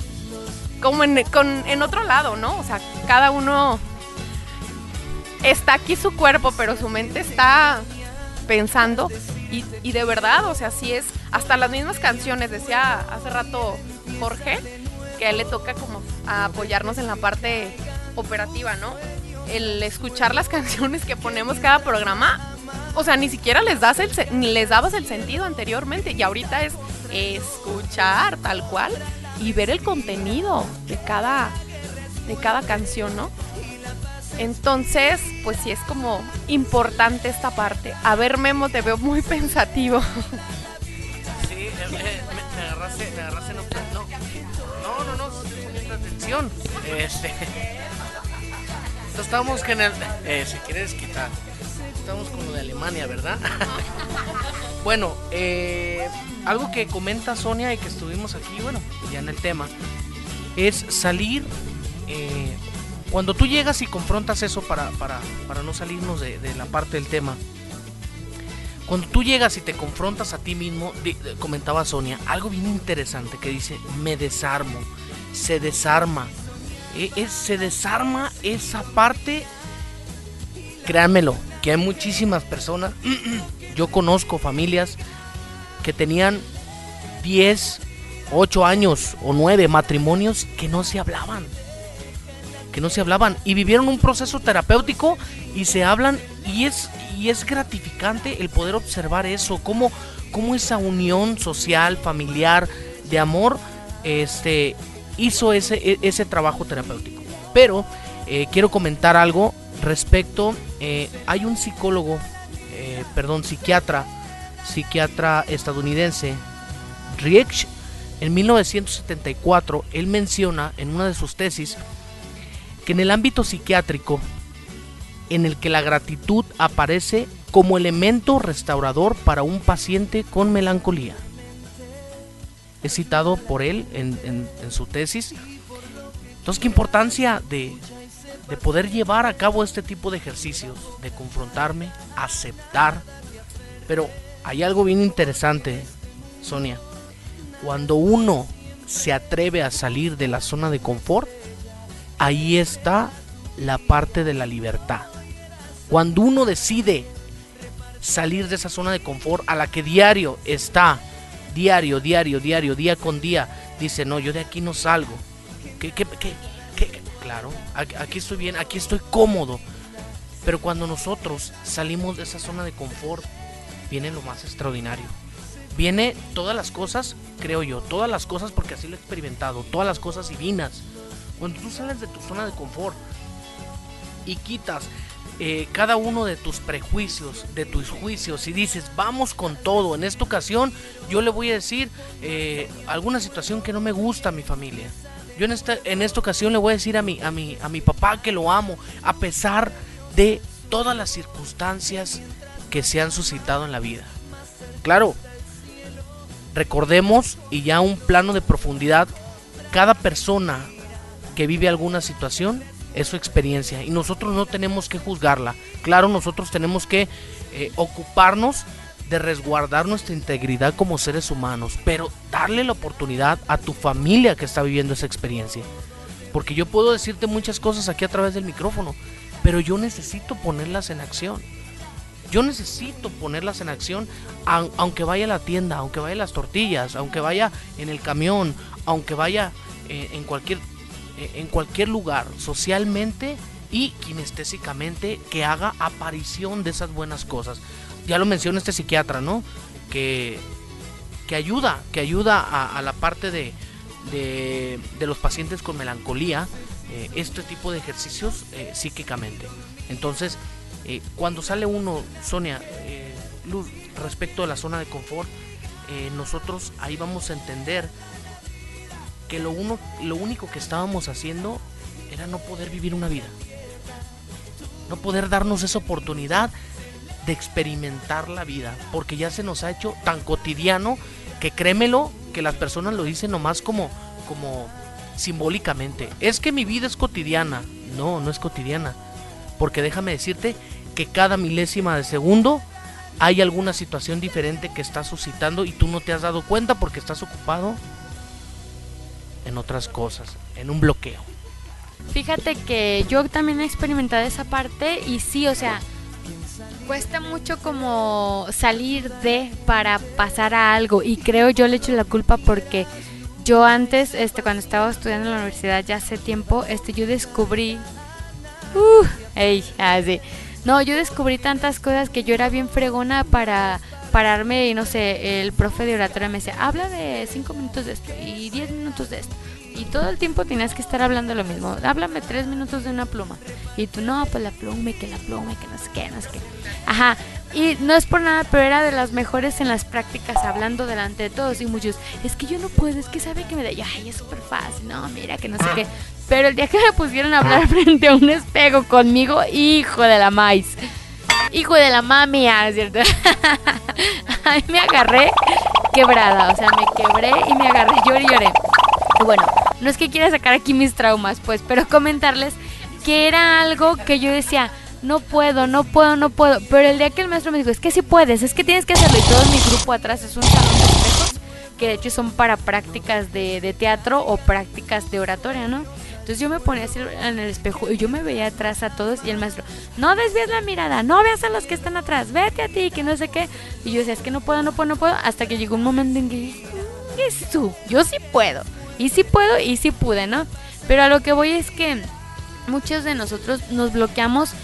como en, en otro lado, ¿no? O sea, cada uno está aquí su cuerpo, pero su mente está pensando y, y, de verdad, o sea, sí es, hasta las mismas canciones, decía hace rato Jorge, que a él le toca como apoyarnos en la parte operativa, ¿no? El escuchar las canciones que ponemos cada programa, o sea, ni siquiera les das el les dabas el sentido anteriormente y ahorita es escuchar tal cual y ver el contenido de cada de cada canción, ¿no? Entonces, pues sí es como importante esta parte. A ver, Memo, te veo muy pensativo. Sí, eh, eh, me, agarraste, me agarraste, no, no, no, no, no atención. Estamos en el, eh, si quieres quitar, estamos con lo de Alemania, ¿verdad? bueno, eh, algo que comenta Sonia y que estuvimos aquí, bueno, ya en el tema, es salir eh, cuando tú llegas y confrontas eso para, para, para no salirnos de, la parte del tema, cuando tú llegas y te confrontas a ti mismo, comentaba Sonia, algo bien interesante que dice, me desarmo, se desarma, e, se desarma esa parte, créanmelo, que hay muchísimas personas, yo conozco familias que tenían 10, 8 años o 9 matrimonios que no se hablaban que no se hablaban y vivieron un proceso terapéutico y se hablan y es, y es gratificante el poder observar eso, cómo, cómo esa unión social, familiar, de amor, este, hizo ese, e, ese trabajo terapéutico. Pero eh, quiero comentar algo respecto, eh, hay un psicólogo, eh, perdón, psiquiatra, psiquiatra estadounidense, Riech, en 1974, él menciona en una de sus tesis que en el ámbito psiquiátrico, en el que la gratitud aparece como elemento restaurador para un paciente con melancolía. He citado por él en, su tesis. Entonces, ¿qué importancia de, de poder llevar a cabo este tipo de ejercicios? De confrontarme, aceptar. Pero hay algo bien interesante, Sonia. Cuando uno se atreve a salir de la zona de confort, ahí está la parte de la libertad. Cuando uno decide salir de esa zona de confort a la que diario está, diario, diario, diario, día con día, dice, no, yo de aquí no salgo. ¿Qué, qué, qué, qué? Claro, aquí estoy bien, aquí estoy cómodo. Pero cuando nosotros salimos de esa zona de confort, viene lo más extraordinario. Viene todas las cosas, creo yo, todas las cosas porque así lo he experimentado, todas las cosas divinas cuando tú sales de tu zona de confort y quitas eh, cada uno de tus prejuicios, de tus juicios y dices, vamos con todo, en esta ocasión yo le voy a decir eh, alguna situación que no me gusta a mi familia. Yo en esta, en esta ocasión le voy a decir a mi, a, mi, a mi papá que lo amo, a pesar de todas las circunstancias que se han suscitado en la vida. Claro, recordemos y ya un plano de profundidad, cada persona que vive alguna situación es su experiencia y nosotros no tenemos que juzgarla. Claro, nosotros tenemos que eh, ocuparnos de resguardar nuestra integridad como seres humanos, pero darle la oportunidad a tu familia que está viviendo esa experiencia. Porque yo puedo decirte muchas cosas aquí a través del micrófono, pero yo necesito ponerlas en acción. Yo necesito ponerlas en acción aunque vaya a la tienda, aunque vaya a las tortillas, aunque vaya en el camión, aunque vaya eh, en cualquier en cualquier lugar, socialmente y kinestésicamente, que haga aparición de esas buenas cosas. Ya lo menciona este psiquiatra, ¿no? Que, que ayuda, que ayuda a, la parte de, de, los pacientes con melancolía, eh, este tipo de ejercicios eh, psíquicamente. Entonces, cuando sale uno, Sonia, Luz, respecto a la zona de confort, nosotros ahí vamos a entender que lo, uno, lo único que estábamos haciendo era no poder vivir una vida. No poder darnos esa oportunidad de experimentar la vida. Porque ya se nos ha hecho tan cotidiano que créemelo, que las personas lo dicen nomás como, como simbólicamente. Es que mi vida es cotidiana. No, no es cotidiana. Porque déjame decirte que cada milésima de segundo hay alguna situación diferente que está suscitando y tú no te has dado cuenta porque estás ocupado en otras cosas, en un bloqueo. Fíjate que yo también he experimentado esa parte y sí, o sea, cuesta mucho como salir de para pasar a algo y creo yo le echo la culpa porque yo antes, este, cuando estaba estudiando en la universidad ya hace tiempo, este, yo descubrí, uh, ey, así, no, yo descubrí tantas cosas que yo era bien fregona para pararme y no sé, el profe de oratoria me decía, habla de cinco minutos de esto y diez minutos de esto y todo el tiempo tienes que estar hablando lo mismo. Háblame tres minutos de una pluma. Y tú, no, pues la pluma, que la pluma, que no sé qué, no sé qué. Ajá. Y no es por nada, pero era de las mejores en las prácticas, hablando delante de todos y muchos. Es que yo no puedo, es que sabe que me da. Ay, es súper fácil, no, mira, que no sé qué. Pero el día que me pusieron a hablar frente a un espejo conmigo, hijo de la maíz. Hijo de la mami, ah, ¿cierto? Ahí me agarré quebrada, o sea, me quebré y me agarré, lloré y lloré. bueno, no es que quiera sacar aquí mis traumas, pues, pero comentarles que era algo que yo decía, no puedo, no puedo, no puedo. Pero el día que el maestro me dijo, es que sí puedes, es que tienes que hacerlo. Y todo mi grupo atrás es un salón de espejos, que de hecho son para prácticas de, de teatro o prácticas de oratoria, ¿no? Entonces yo me ponía así en el espejo y yo me veía atrás a todos y el maestro, no desvíes la mirada, no veas a los que están atrás, vete a ti, que no sé qué. Y yo decía, es que no puedo, no puedo, no puedo, hasta que llegó un momento en que dije, ¿qué es tú? Yo sí puedo. Y sí puedo y sí pude, ¿no? Pero a lo que voy es que muchos de nosotros nos bloqueamos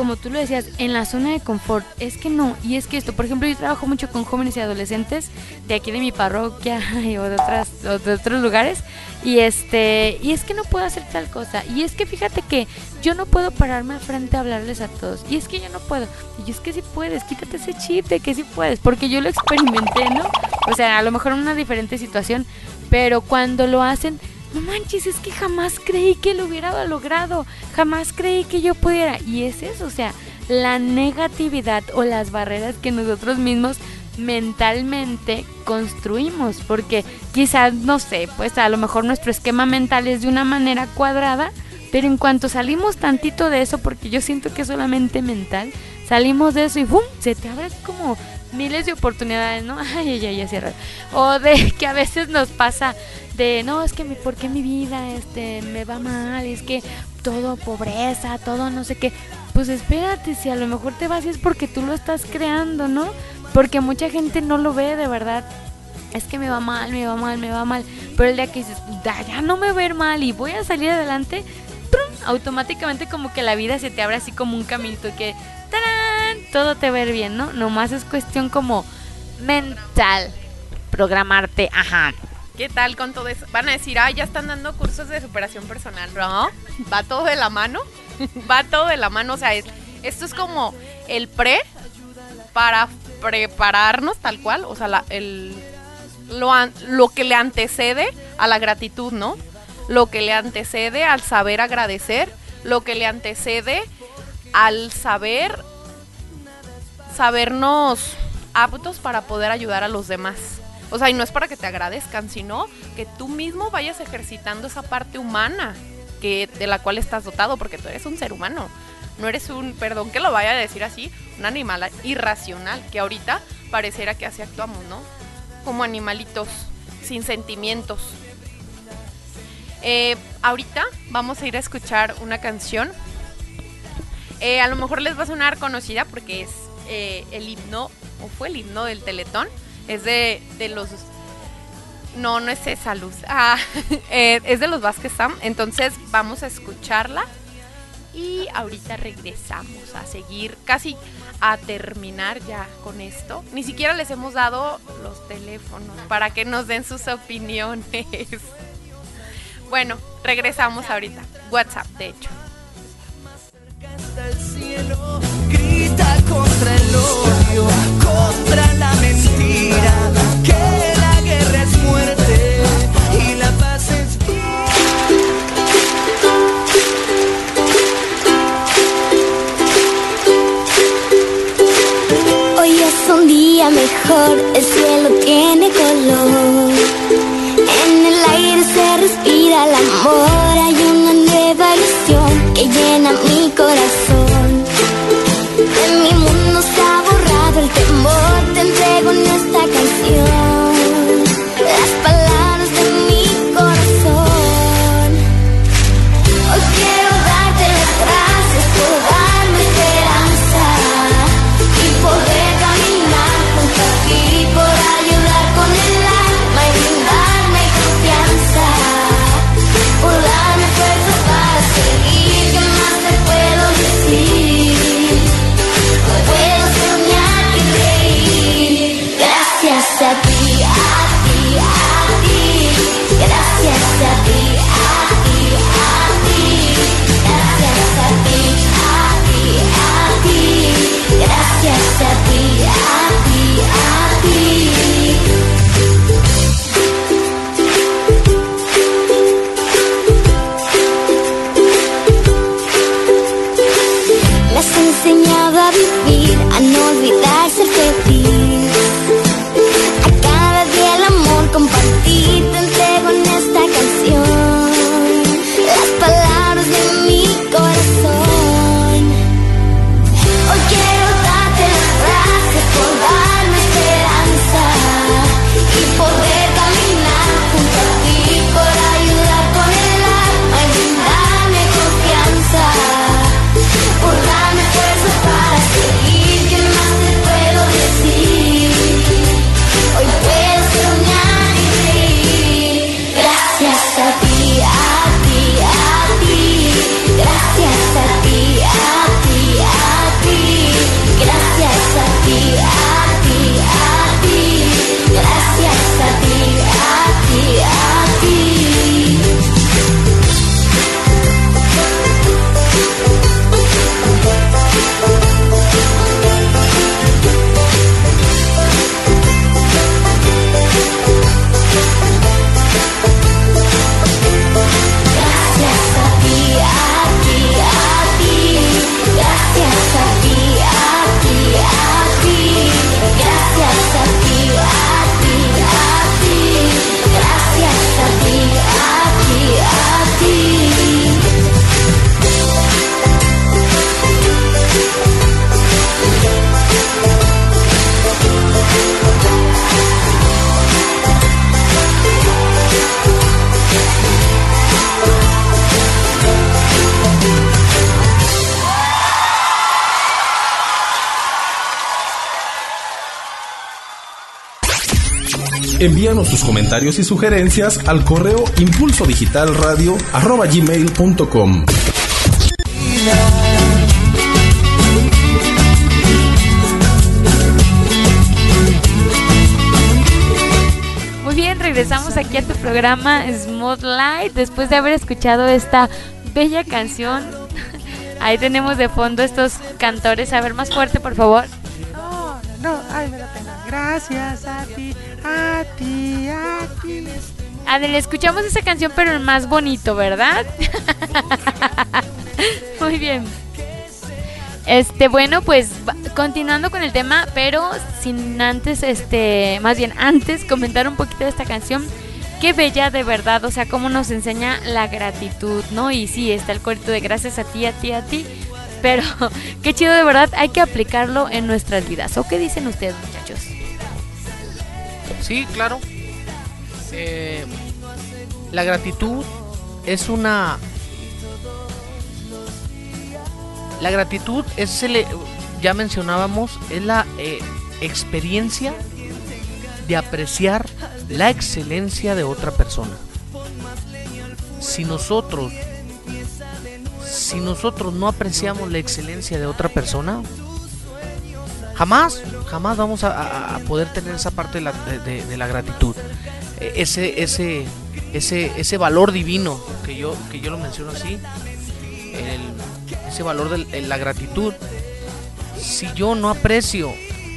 como tú lo decías, en la zona de confort. Es que no, y es que esto, por ejemplo, yo trabajo mucho con jóvenes y adolescentes de aquí de mi parroquia o de, otras, de otros lugares. Y este, y es que no puedo hacer tal cosa. Y es que fíjate que yo no puedo pararme al frente a hablarles a todos. Y es que yo no puedo. Y es que sí puedes, quítate ese chip de que sí puedes. Porque yo lo experimenté, ¿no? O sea, a lo mejor en una diferente situación. Pero cuando lo hacen, no manches, es que jamás creí que lo hubiera logrado, jamás creí que yo pudiera. Y es eso, o sea, la negatividad o las barreras que nosotros mismos mentalmente construimos, porque quizás, no sé, pues a lo mejor nuestro esquema mental es de una manera cuadrada, pero en cuanto salimos tantito de eso, porque yo siento que es solamente mental, salimos de eso y ¡bum! Se te abre como miles de oportunidades, ¿no? Ay, ay, ay, cierra. O de que a veces nos pasa no, es que mi, ¿por qué mi vida este, me va mal? Es que todo pobreza, todo no sé qué. Pues espérate, si a lo mejor te vas y es porque tú lo estás creando, ¿no? Porque mucha gente no lo ve de verdad. Es que me va mal, me va mal, me va mal. Pero el día que dices, ya no me va mal y voy a salir adelante, automáticamente como que la vida se te abre así como un caminito que ¡tarán! todo te va a bien, ¿no? Nomás es cuestión como mental. Programarte, ajá. ¿Qué tal con todo eso? Van a decir, ah, ya están dando cursos de superación personal, ¿no? Va todo de la mano. Va todo de la mano. O sea, esto es como el pre para prepararnos tal cual. O sea, el, lo, lo que le antecede a la gratitud, ¿no? Lo que le antecede al saber agradecer. Lo que le antecede al saber sabernos aptos para poder ayudar a los demás. O sea, y no es para que te agradezcan, sino que tú mismo vayas ejercitando esa parte humana que de la cual estás dotado, porque tú eres un ser humano. No eres un, perdón que lo vaya a decir así, un animal irracional, que ahorita pareciera que así actuamos, ¿no? Como animalitos, sin sentimientos. Eh, ahorita vamos a ir a escuchar una canción. Eh, a lo mejor les va a sonar conocida porque es eh, el himno, o fue el himno del Teletón. Es de, los... No, no es esa luz. Ah, eh, es de los Vázquez Sam. Entonces vamos a escucharla. Y ahorita regresamos a seguir casi a terminar ya con esto. Ni siquiera les hemos dado los teléfonos para que nos den sus opiniones. Bueno, regresamos ahorita. WhatsApp, de hecho. Contra el odio, contra la mentira Que la guerra es muerte y la paz es vida. Hoy es un día mejor, el cielo tiene color. En el aire se respira la mejor Yes. Envíanos tus comentarios y sugerencias al correo impulsodigitalradio.com. Muy bien, regresamos aquí a tu programa Smooth Light después de haber escuchado esta bella canción. Ahí tenemos de fondo estos cantores. A ver, más fuerte, por favor. No, no, ay, me da pena. Gracias a ti, a ti, a ti. Adel, escuchamos esa canción, pero el más bonito, ¿verdad? Muy bien. Este, bueno, pues continuando con el tema, pero sin antes, este, más bien antes comentar un poquito de esta canción. Qué bella de verdad, o sea, cómo nos enseña la gratitud, ¿no? Y sí, está el corito de gracias a ti, a ti, a ti. Pero qué chido de verdad, hay que aplicarlo en nuestras vidas. ¿O qué dicen ustedes, muchachos? Sí, claro. Eh, la gratitud es una... La gratitud es ya mencionábamos, es la eh, experiencia de apreciar la excelencia de otra persona. Si nosotros, si nosotros no apreciamos la excelencia de otra persona, jamás, jamás vamos a, poder tener esa parte de la, de, la gratitud. E, ese, ese, ese, ese valor divino que yo, que yo lo menciono así, ese valor de la gratitud. Si yo no aprecio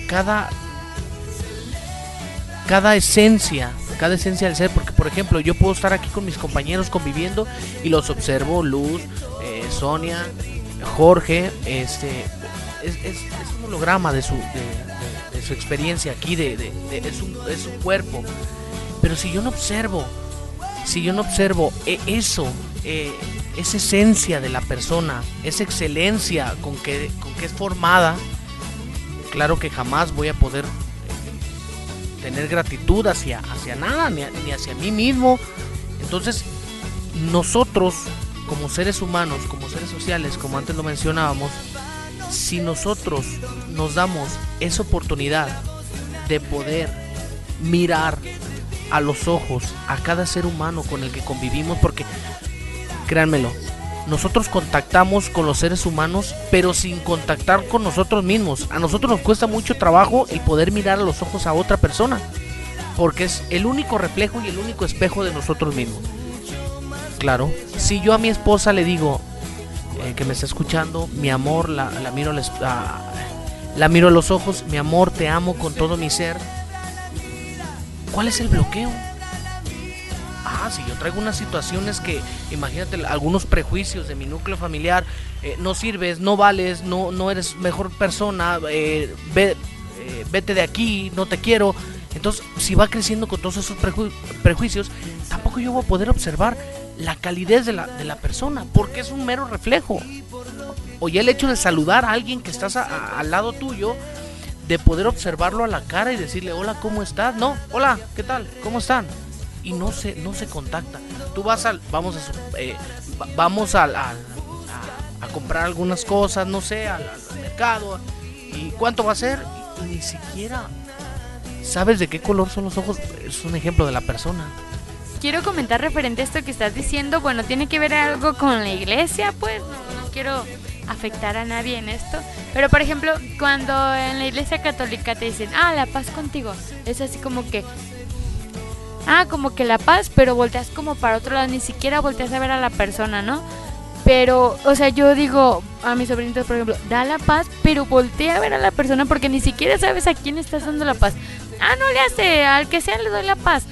cada, cada esencia, cada esencia del ser, porque por ejemplo yo puedo estar aquí con mis compañeros conviviendo y los observo, Luz, eh, Sonia, Jorge, este, es, es, es, holograma de su, de, su experiencia aquí, de, de su, su, cuerpo. Pero si yo no observo, si yo no observo eh, eso, eh, esa esencia de la persona, esa excelencia con que, con que es formada, claro que jamás voy a poder tener gratitud hacia, hacia nada, ni, ni hacia mí mismo. Entonces, nosotros, como seres humanos, como seres sociales, como antes lo mencionábamos, si nosotros nos damos esa oportunidad de poder mirar a los ojos a cada ser humano con el que convivimos, porque créanmelo, nosotros contactamos con los seres humanos, pero sin contactar con nosotros mismos. A nosotros nos cuesta mucho trabajo el poder mirar a los ojos a otra persona, porque es el único reflejo y el único espejo de nosotros mismos. Claro, si yo a mi esposa le digo eh, que me está escuchando, mi amor, la, miro, la, la miro a los ojos, mi amor, te amo con todo mi ser. ¿Cuál es el bloqueo? Ah, si yo traigo unas situaciones que, imagínate, algunos prejuicios de mi núcleo familiar, eh, no sirves, no vales, no, no eres mejor persona, eh, ve, vete de aquí, no te quiero. Entonces, si va creciendo con todos esos preju prejuicios, tampoco yo voy a poder observar la calidez de la, de la persona, porque es un mero reflejo. O ya el hecho de saludar a alguien que estás a, al lado tuyo, de poder observarlo a la cara y decirle, hola, ¿cómo estás? No, hola, ¿qué tal? ¿Cómo están? Y no se, no se contacta. Tú vas al, vamos a, eh, vamos al, a, comprar algunas cosas, no sé, al, mercado. ¿Y cuánto va a ser? Y ni siquiera sabes de qué color son los ojos. Es un ejemplo de la persona quiero comentar referente a esto que estás diciendo. Bueno, tiene que ver algo con la iglesia, pues no, quiero afectar a nadie en esto. Pero por ejemplo, cuando en la iglesia católica te dicen, ah, la paz contigo, es así como que, ah, como que la paz, pero volteas como para otro lado, ni siquiera volteas a ver a la persona, ¿no? Pero, o sea, yo digo a mis sobrinitos, por ejemplo, da la paz, pero voltea a ver a la persona porque ni siquiera sabes a quién estás dando la paz. Ah, no le hace, al que sea le doy la paz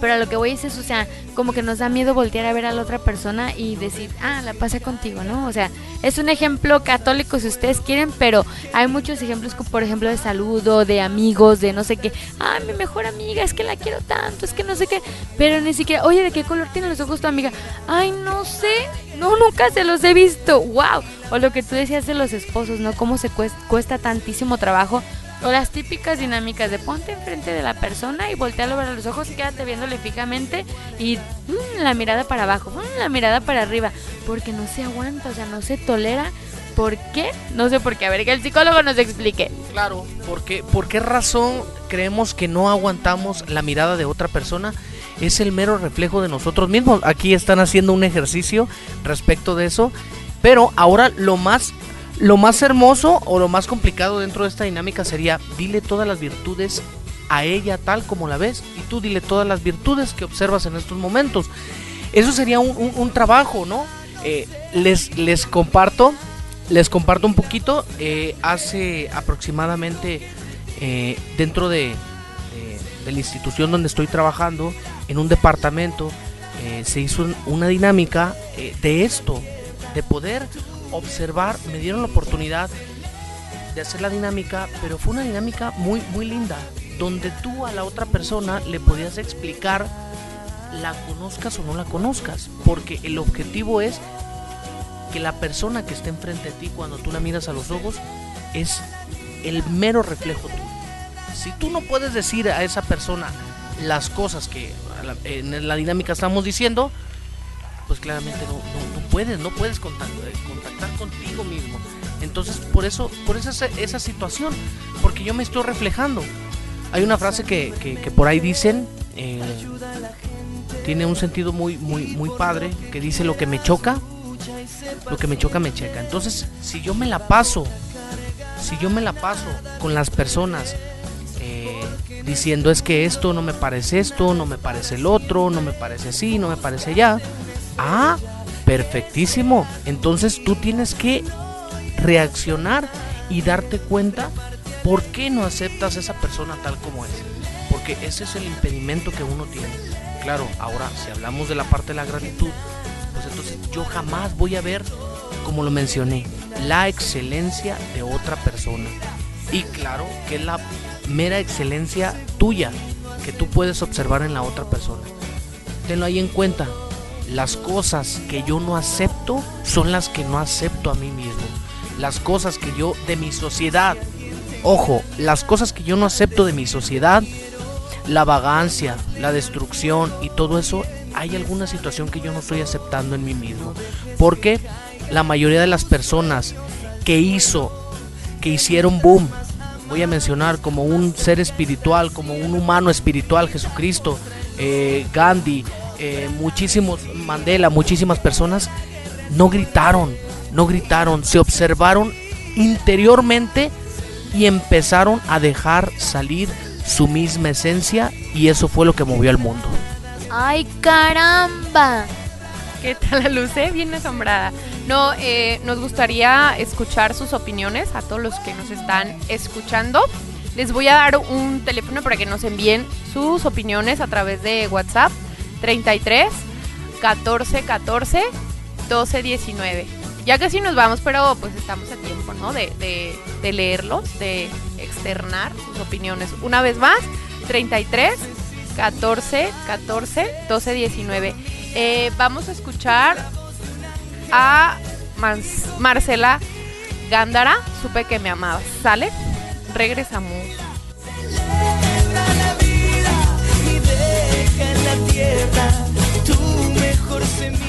pero a lo que voy es o sea, como que nos da miedo voltear a ver a la otra persona y decir, ah, la pasa contigo, ¿no? O sea, es un ejemplo católico si ustedes quieren, pero hay muchos ejemplos, como por ejemplo de saludo, de amigos, de no sé qué, ah, mi mejor amiga, es que la quiero tanto, es que no sé qué, pero ni siquiera, oye, ¿de qué color tienen los ojos tu amiga? Ay, no sé, no, nunca se los he visto, wow. O lo que tú decías de los esposos, ¿no? Cómo se cuesta tantísimo trabajo o las típicas dinámicas de ponte enfrente de la persona y voltearlo a los ojos y quédate viéndole fijamente y mmm, la mirada para abajo, mmm, la mirada para arriba, porque no se aguanta, o sea, no se tolera ¿Por qué? No sé por qué. A ver, que el psicólogo nos explique. Claro, porque ¿por qué razón creemos que no aguantamos la mirada de otra persona? Es el mero reflejo de nosotros mismos. Aquí están haciendo un ejercicio respecto de eso. Pero ahora lo más lo más hermoso o lo más complicado dentro de esta dinámica sería dile todas las virtudes a ella tal como la ves y tú dile todas las virtudes que observas en estos momentos. Eso sería un, trabajo, ¿no? Eh, les, les comparto, les comparto un poquito. Eh, hace aproximadamente eh, dentro de, de, la institución donde estoy trabajando, en un departamento, se hizo una dinámica de esto, de poder observar. Me dieron la oportunidad de hacer la dinámica, pero fue una dinámica muy, muy linda, donde tú a la otra persona le podías explicar la conozcas o no la conozcas, porque el objetivo es que la persona que está enfrente de ti cuando tú la miras a los ojos es el mero reflejo tuyo. Si tú no puedes decir a esa persona las cosas que en la dinámica estamos diciendo, pues claramente no, puedes, no puedes contactar, eh, contactar, contigo mismo. Entonces, por eso, por esa, esa situación, porque yo me estoy reflejando. Hay una frase que, que, por ahí dicen, eh, tiene un sentido muy, muy, muy padre, que dice lo que me choca, lo que me choca me checa. Entonces, si yo me la paso, si yo me la paso con las personas eh, diciendo es que esto no me parece esto, no me parece el otro, no me parece así, no me parece ya, ah, perfectísimo. Entonces tú tienes que reaccionar y darte cuenta por qué no aceptas a esa persona tal como es. Porque ese es el impedimento que uno tiene. Claro, ahora si hablamos de la parte de la gratitud, pues entonces yo jamás voy a ver, como lo mencioné, la excelencia de otra persona. Y claro que es la mera excelencia tuya que tú puedes observar en la otra persona. Tenlo ahí en cuenta. Las cosas que yo no acepto son las que no acepto a mí mismo. Las cosas que yo de mi sociedad, ojo, las cosas que yo no acepto de mi sociedad la vagancia, la destrucción y todo eso, hay alguna situación que yo no estoy aceptando en mí mismo. Porque la mayoría de las personas que hizo, que hicieron boom, voy a mencionar como un ser espiritual, como un humano espiritual, Jesucristo, eh, Gandhi, eh, muchísimos, Mandela, muchísimas personas, no gritaron, no gritaron, se observaron interiormente y empezaron a dejar salir su misma esencia y eso fue lo que movió al mundo. ¡Ay, caramba! ¿Qué tal la luce? Bien asombrada. No, eh, nos gustaría escuchar sus opiniones a todos los que nos están escuchando. Les voy a dar un teléfono para que nos envíen sus opiniones a través de WhatsApp 33 14 14 12 19. Ya casi nos vamos, pero pues estamos a tiempo, ¿no? De, de, de leerlos, de externar sus opiniones. Una vez más, 33 14 14 12 19. vamos a escuchar a Marcela Gándara, supe que me amabas. ¿Sale? Regresamos. Tierra tu mejor semilla.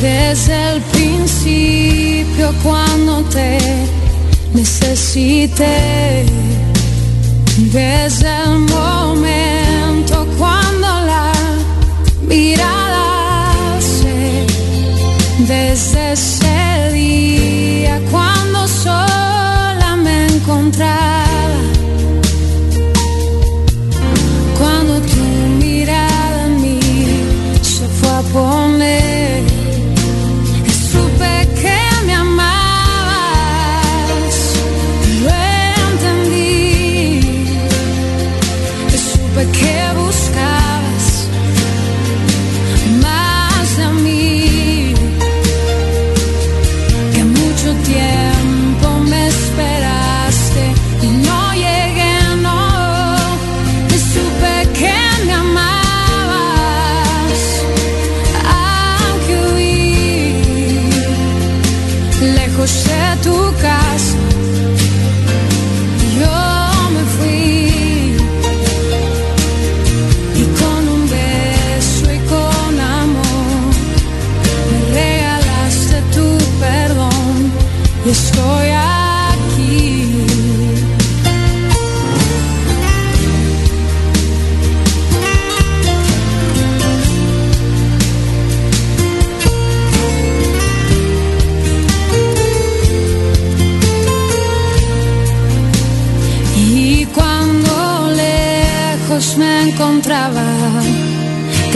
desde el principio cuando te necesité, desde el momento mirada se, desde ese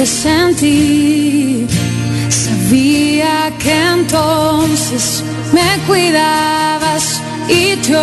sentí. Sabía que entonces me cuidabas y te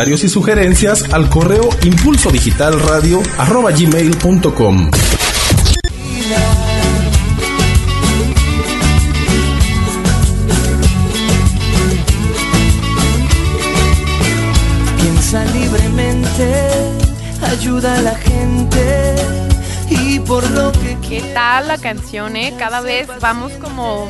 comentarios y sugerencias al correo impulsodigitalradio.gmail.com Piensa libremente, ayuda a la gente y por lo que ¿Qué tal la canción, eh? Cada vez vamos como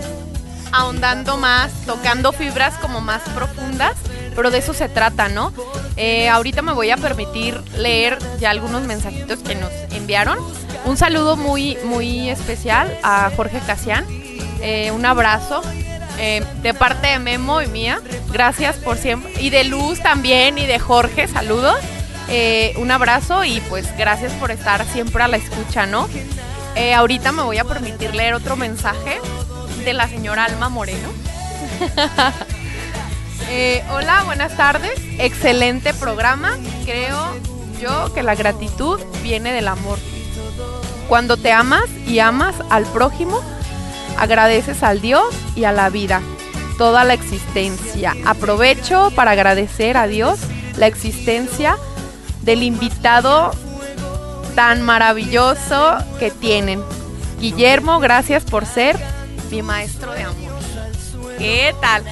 ahondando más, tocando fibras como más profundas, pero de eso se trata, ¿no? Eh, ahorita me voy a permitir leer ya algunos mensajitos que nos enviaron. Un saludo muy, muy especial a Jorge Casián. Eh, un abrazo eh, de parte de Memo y mía. Gracias por siempre. Y de Luz también y de Jorge, saludos. Un abrazo y pues gracias por estar siempre a la escucha, ¿no? Ahorita me voy a permitir leer otro mensaje de la señora Alma Moreno. Eh, hola, buenas tardes. Excelente programa. Creo yo que la gratitud viene del amor. Cuando te amas y amas al prójimo, agradeces al Dios y a la vida, toda la existencia. Aprovecho para agradecer a Dios la existencia del invitado tan maravilloso que tienen. Guillermo, gracias por ser mi maestro de amor. ¿Qué tal?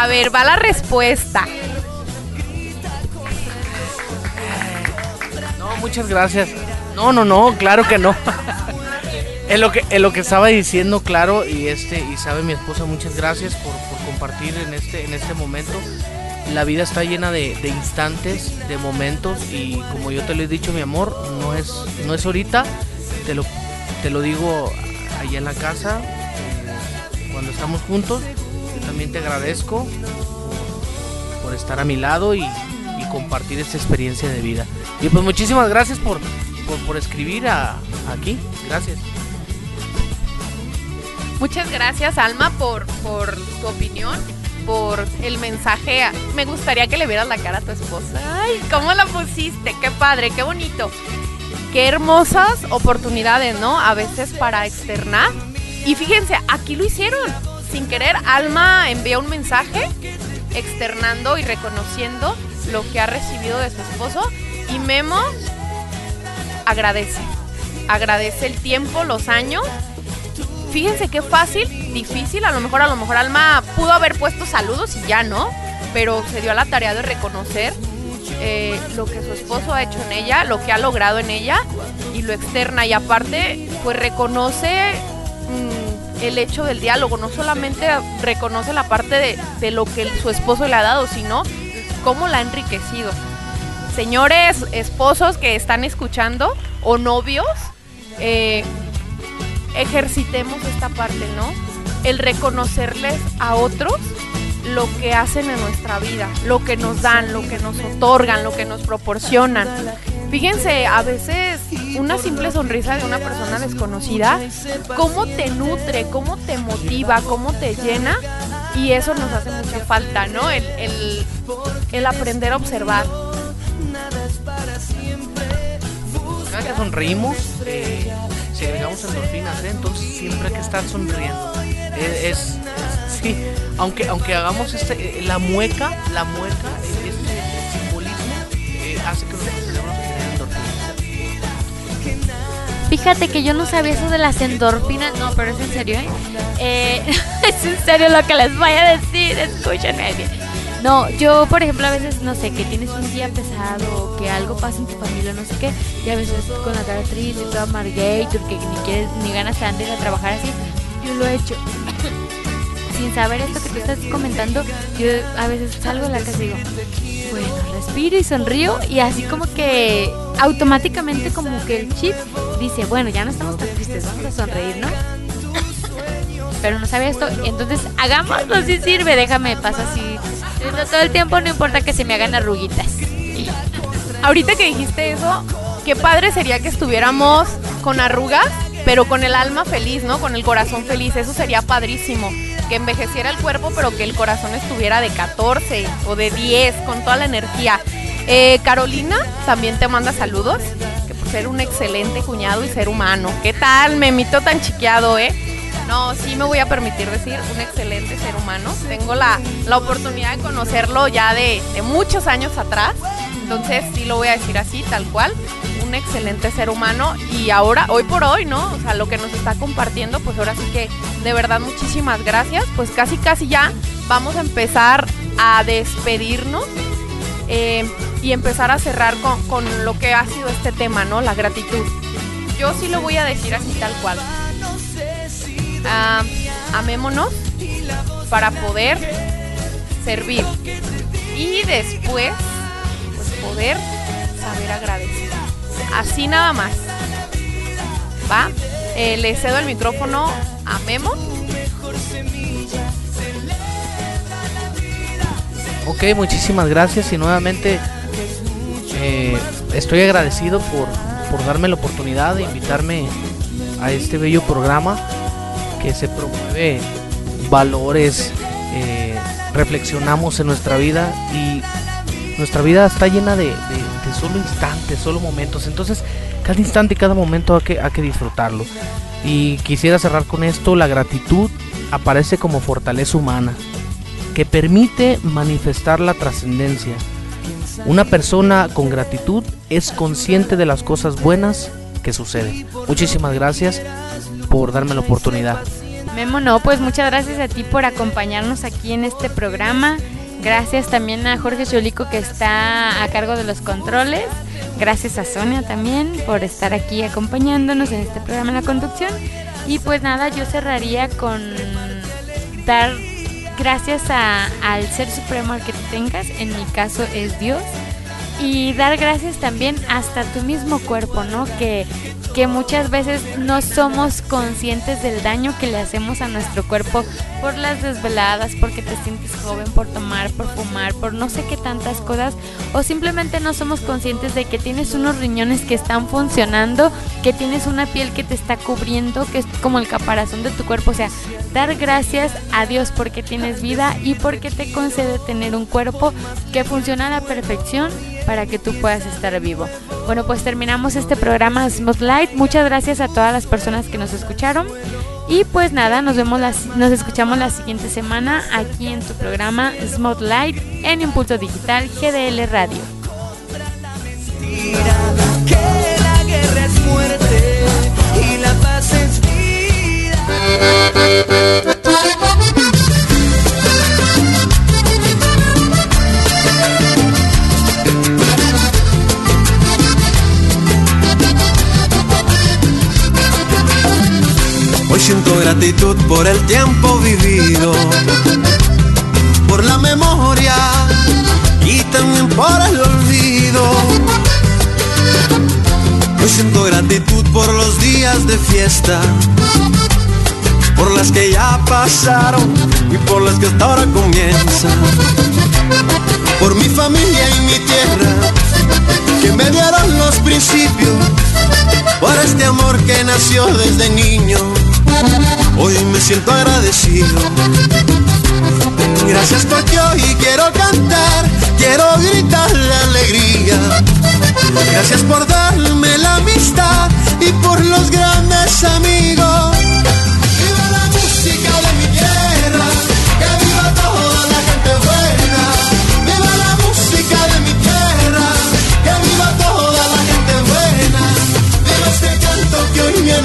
A ver, va la respuesta. No, muchas gracias. No, no, no, claro que no. Es lo que, es lo que estaba diciendo, claro, y este, y sabe mi esposa, muchas gracias por, por compartir en este, en este momento. La vida está llena de, de instantes, de momentos, y como yo te lo he dicho, mi amor, no es, no es ahorita, te lo, te lo digo allá en la casa, eh, cuando estamos juntos. También te agradezco por, estar a mi lado y, compartir esta experiencia de vida. Y pues muchísimas gracias por, por, escribir aquí. Gracias. Muchas gracias, Alma, por, por tu opinión, por el mensaje. Me gustaría que le vieras la cara a tu esposa. Ay, ¿cómo la pusiste? Qué padre, qué bonito. Qué hermosas oportunidades, ¿no? A veces para externar. Y fíjense, aquí lo hicieron. Sin querer, Alma envía un mensaje externando y reconociendo lo que ha recibido de su esposo. Y Memo agradece. Agradece el tiempo, los años. Fíjense qué fácil, difícil. A lo mejor, a lo mejor Alma pudo haber puesto saludos y ya no. Pero se dio a la tarea de reconocer eh, lo que su esposo ha hecho en ella, lo que ha logrado en ella y lo externa. Y aparte, pues reconoce mm, el hecho del diálogo. No solamente reconoce la parte de, de lo que su esposo le ha dado, sino cómo la ha enriquecido. Señores esposos que están escuchando o novios, eh, ejercitemos esta parte, ¿no? El reconocerles a otros lo que hacen en nuestra vida, lo que nos dan, lo que nos otorgan, lo que nos proporcionan. Fíjense, a veces una simple sonrisa de una persona desconocida, cómo te nutre, cómo te motiva, cómo te llena, y eso nos hace mucha falta, ¿no? El, el, aprender a observar. Cada que sonreímos, eh, segregamos endorfinas, ¿eh? entonces siempre hay que estar sonriendo. Es- sí, aunque aunque hagamos este, eh, la mueca, la mueca, este simbolismo eh, hace que nuestro cerebro se genere endorfinas. Fíjate que yo no sabía eso de las endorfinas. No, pero es en serio, ¿eh? Eh, es en serio lo que les voy a decir. Escúchenme bien. No, yo, por ejemplo, a veces, no sé, que tienes un día pesado, o que algo pasa en tu familia, no sé qué, y a veces con la cara triste, toda amargator, que ni quieres, ni ganas te dan de trabajar así. Yo lo he hecho. Sin saber esto que tú estás comentando, yo a veces salgo de la casa y digo, bueno, respiro y sonrío y así como que automáticamente como que el chip dice, bueno, ya no estamos tan tristes, vamos a sonreír, ¿no? Pero no sabía esto, entonces hagámoslo si sirve, déjame, pasa así. Todo el tiempo no importa que se me hagan arruguitas. Ahorita que dijiste eso, qué padre sería que estuviéramos con arrugas, pero con el alma feliz, ¿no? Con el corazón feliz. Eso sería padrísimo. Que envejeciera el cuerpo, pero que el corazón estuviera de 14 o de 10, con toda la energía. Eh, Carolina también te manda saludos, que por ser un excelente cuñado y ser humano. ¿Qué tal, memito tan chiqueado, eh? No, sí me voy a permitir decir un excelente ser humano. Tengo la, la oportunidad de conocerlo ya de, de muchos años atrás. Entonces sí lo voy a decir así, tal cual. Un excelente ser humano. Y ahora, hoy por hoy, ¿no? O sea, lo que nos está compartiendo, pues ahora sí que de verdad muchísimas gracias. Pues casi, casi ya vamos a empezar a despedirnos. eh, y empezar a cerrar con, con lo que ha sido este tema, ¿no? La gratitud. Yo sí lo voy a decir así tal cual. Ah, amémonos para poder servir y después pues poder saber agradecer. Así nada más. ¿Va? Eh, le cedo el micrófono a Memo. Ok, muchísimas gracias y nuevamente eh, estoy agradecido por, por darme la oportunidad de invitarme a este bello programa que se promueve valores, eh, reflexionamos en nuestra vida y nuestra vida está llena de, de- de solo instantes, solo momentos. Entonces, cada instante cada momento hay que, hay que disfrutarlo. Y quisiera cerrar con esto, la gratitud aparece como fortaleza humana que permite manifestar la trascendencia. Una persona con gratitud es consciente de las cosas buenas que suceden. Muchísimas gracias por darme la oportunidad. Memo, no, pues muchas gracias a ti por acompañarnos aquí en este programa. Gracias también a Jorge Cholico que está a cargo de los controles. Gracias a Sonia también por estar aquí acompañándonos en este programa la conducción. Y pues nada, yo cerraría con dar gracias al Ser Supremo al que tú tengas. En mi caso es Dios. Y dar gracias también hasta tu mismo cuerpo, ¿no? Que, que muchas veces no somos conscientes del daño que le hacemos a nuestro cuerpo por las desveladas, porque te sientes joven, por tomar, por fumar, por no sé qué tantas cosas, o simplemente no somos conscientes de que tienes unos riñones que están funcionando, que tienes una piel que te está cubriendo, que es como el caparazón de tu cuerpo, o sea, dar gracias a Dios porque tienes vida y porque te concede tener un cuerpo que funciona a la perfección para que tú puedas estar vivo. Bueno, pues terminamos este programa Smooth Light. Muchas gracias a todas las personas que nos escucharon. Y pues nada, nos vemos nos escuchamos la siguiente semana aquí en tu programa Smooth Light en Impulso Digital GDL Radio. y la paz siento gratitud por el tiempo vivido, por la memoria y también por el olvido. Hoy siento gratitud por los días de fiesta, por las que ya pasaron y por las que hasta ahora comienzan. Por mi familia y mi tierra, que me dieron los principios, por este amor que nació desde niño Hoy me siento agradecido. Gracias porque hoy quiero cantar, quiero gritar la alegría. Gracias por darme la amistad y por los grandes amigos.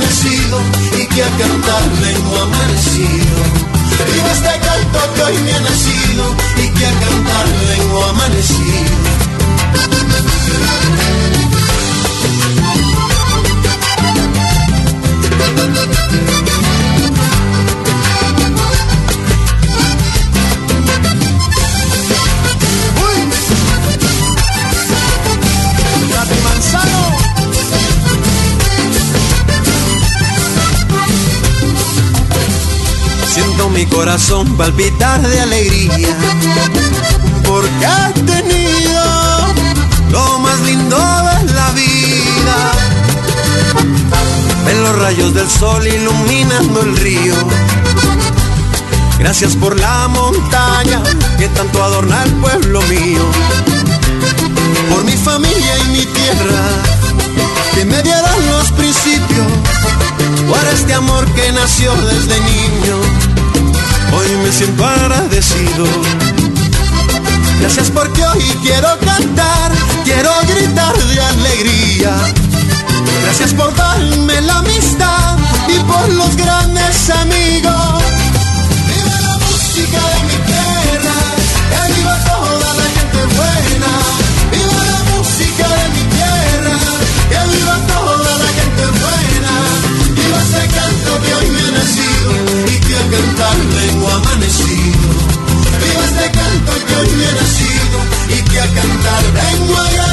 Ha nacido que a cantar vengo amanecido. Viva este canto que hoy me ha nacido y que a cantar vengo amanecido. Mi corazón palpitar de alegría, porque he tenido lo más lindo de la vida. En los rayos del sol iluminando el río. Gracias por la montaña que tanto adorna el pueblo mío. Por mi familia y mi tierra que me dieron los principios. Por este amor que nació desde niño hoy me siento agradecido. Gracias porque hoy quiero cantar, quiero gritar de alegría. Gracias por darme la amistad y por los grandes amigos. Cantar vengo amanecido. Viva este canto que hoy me ha nacido y que a cantar vengo agradecido.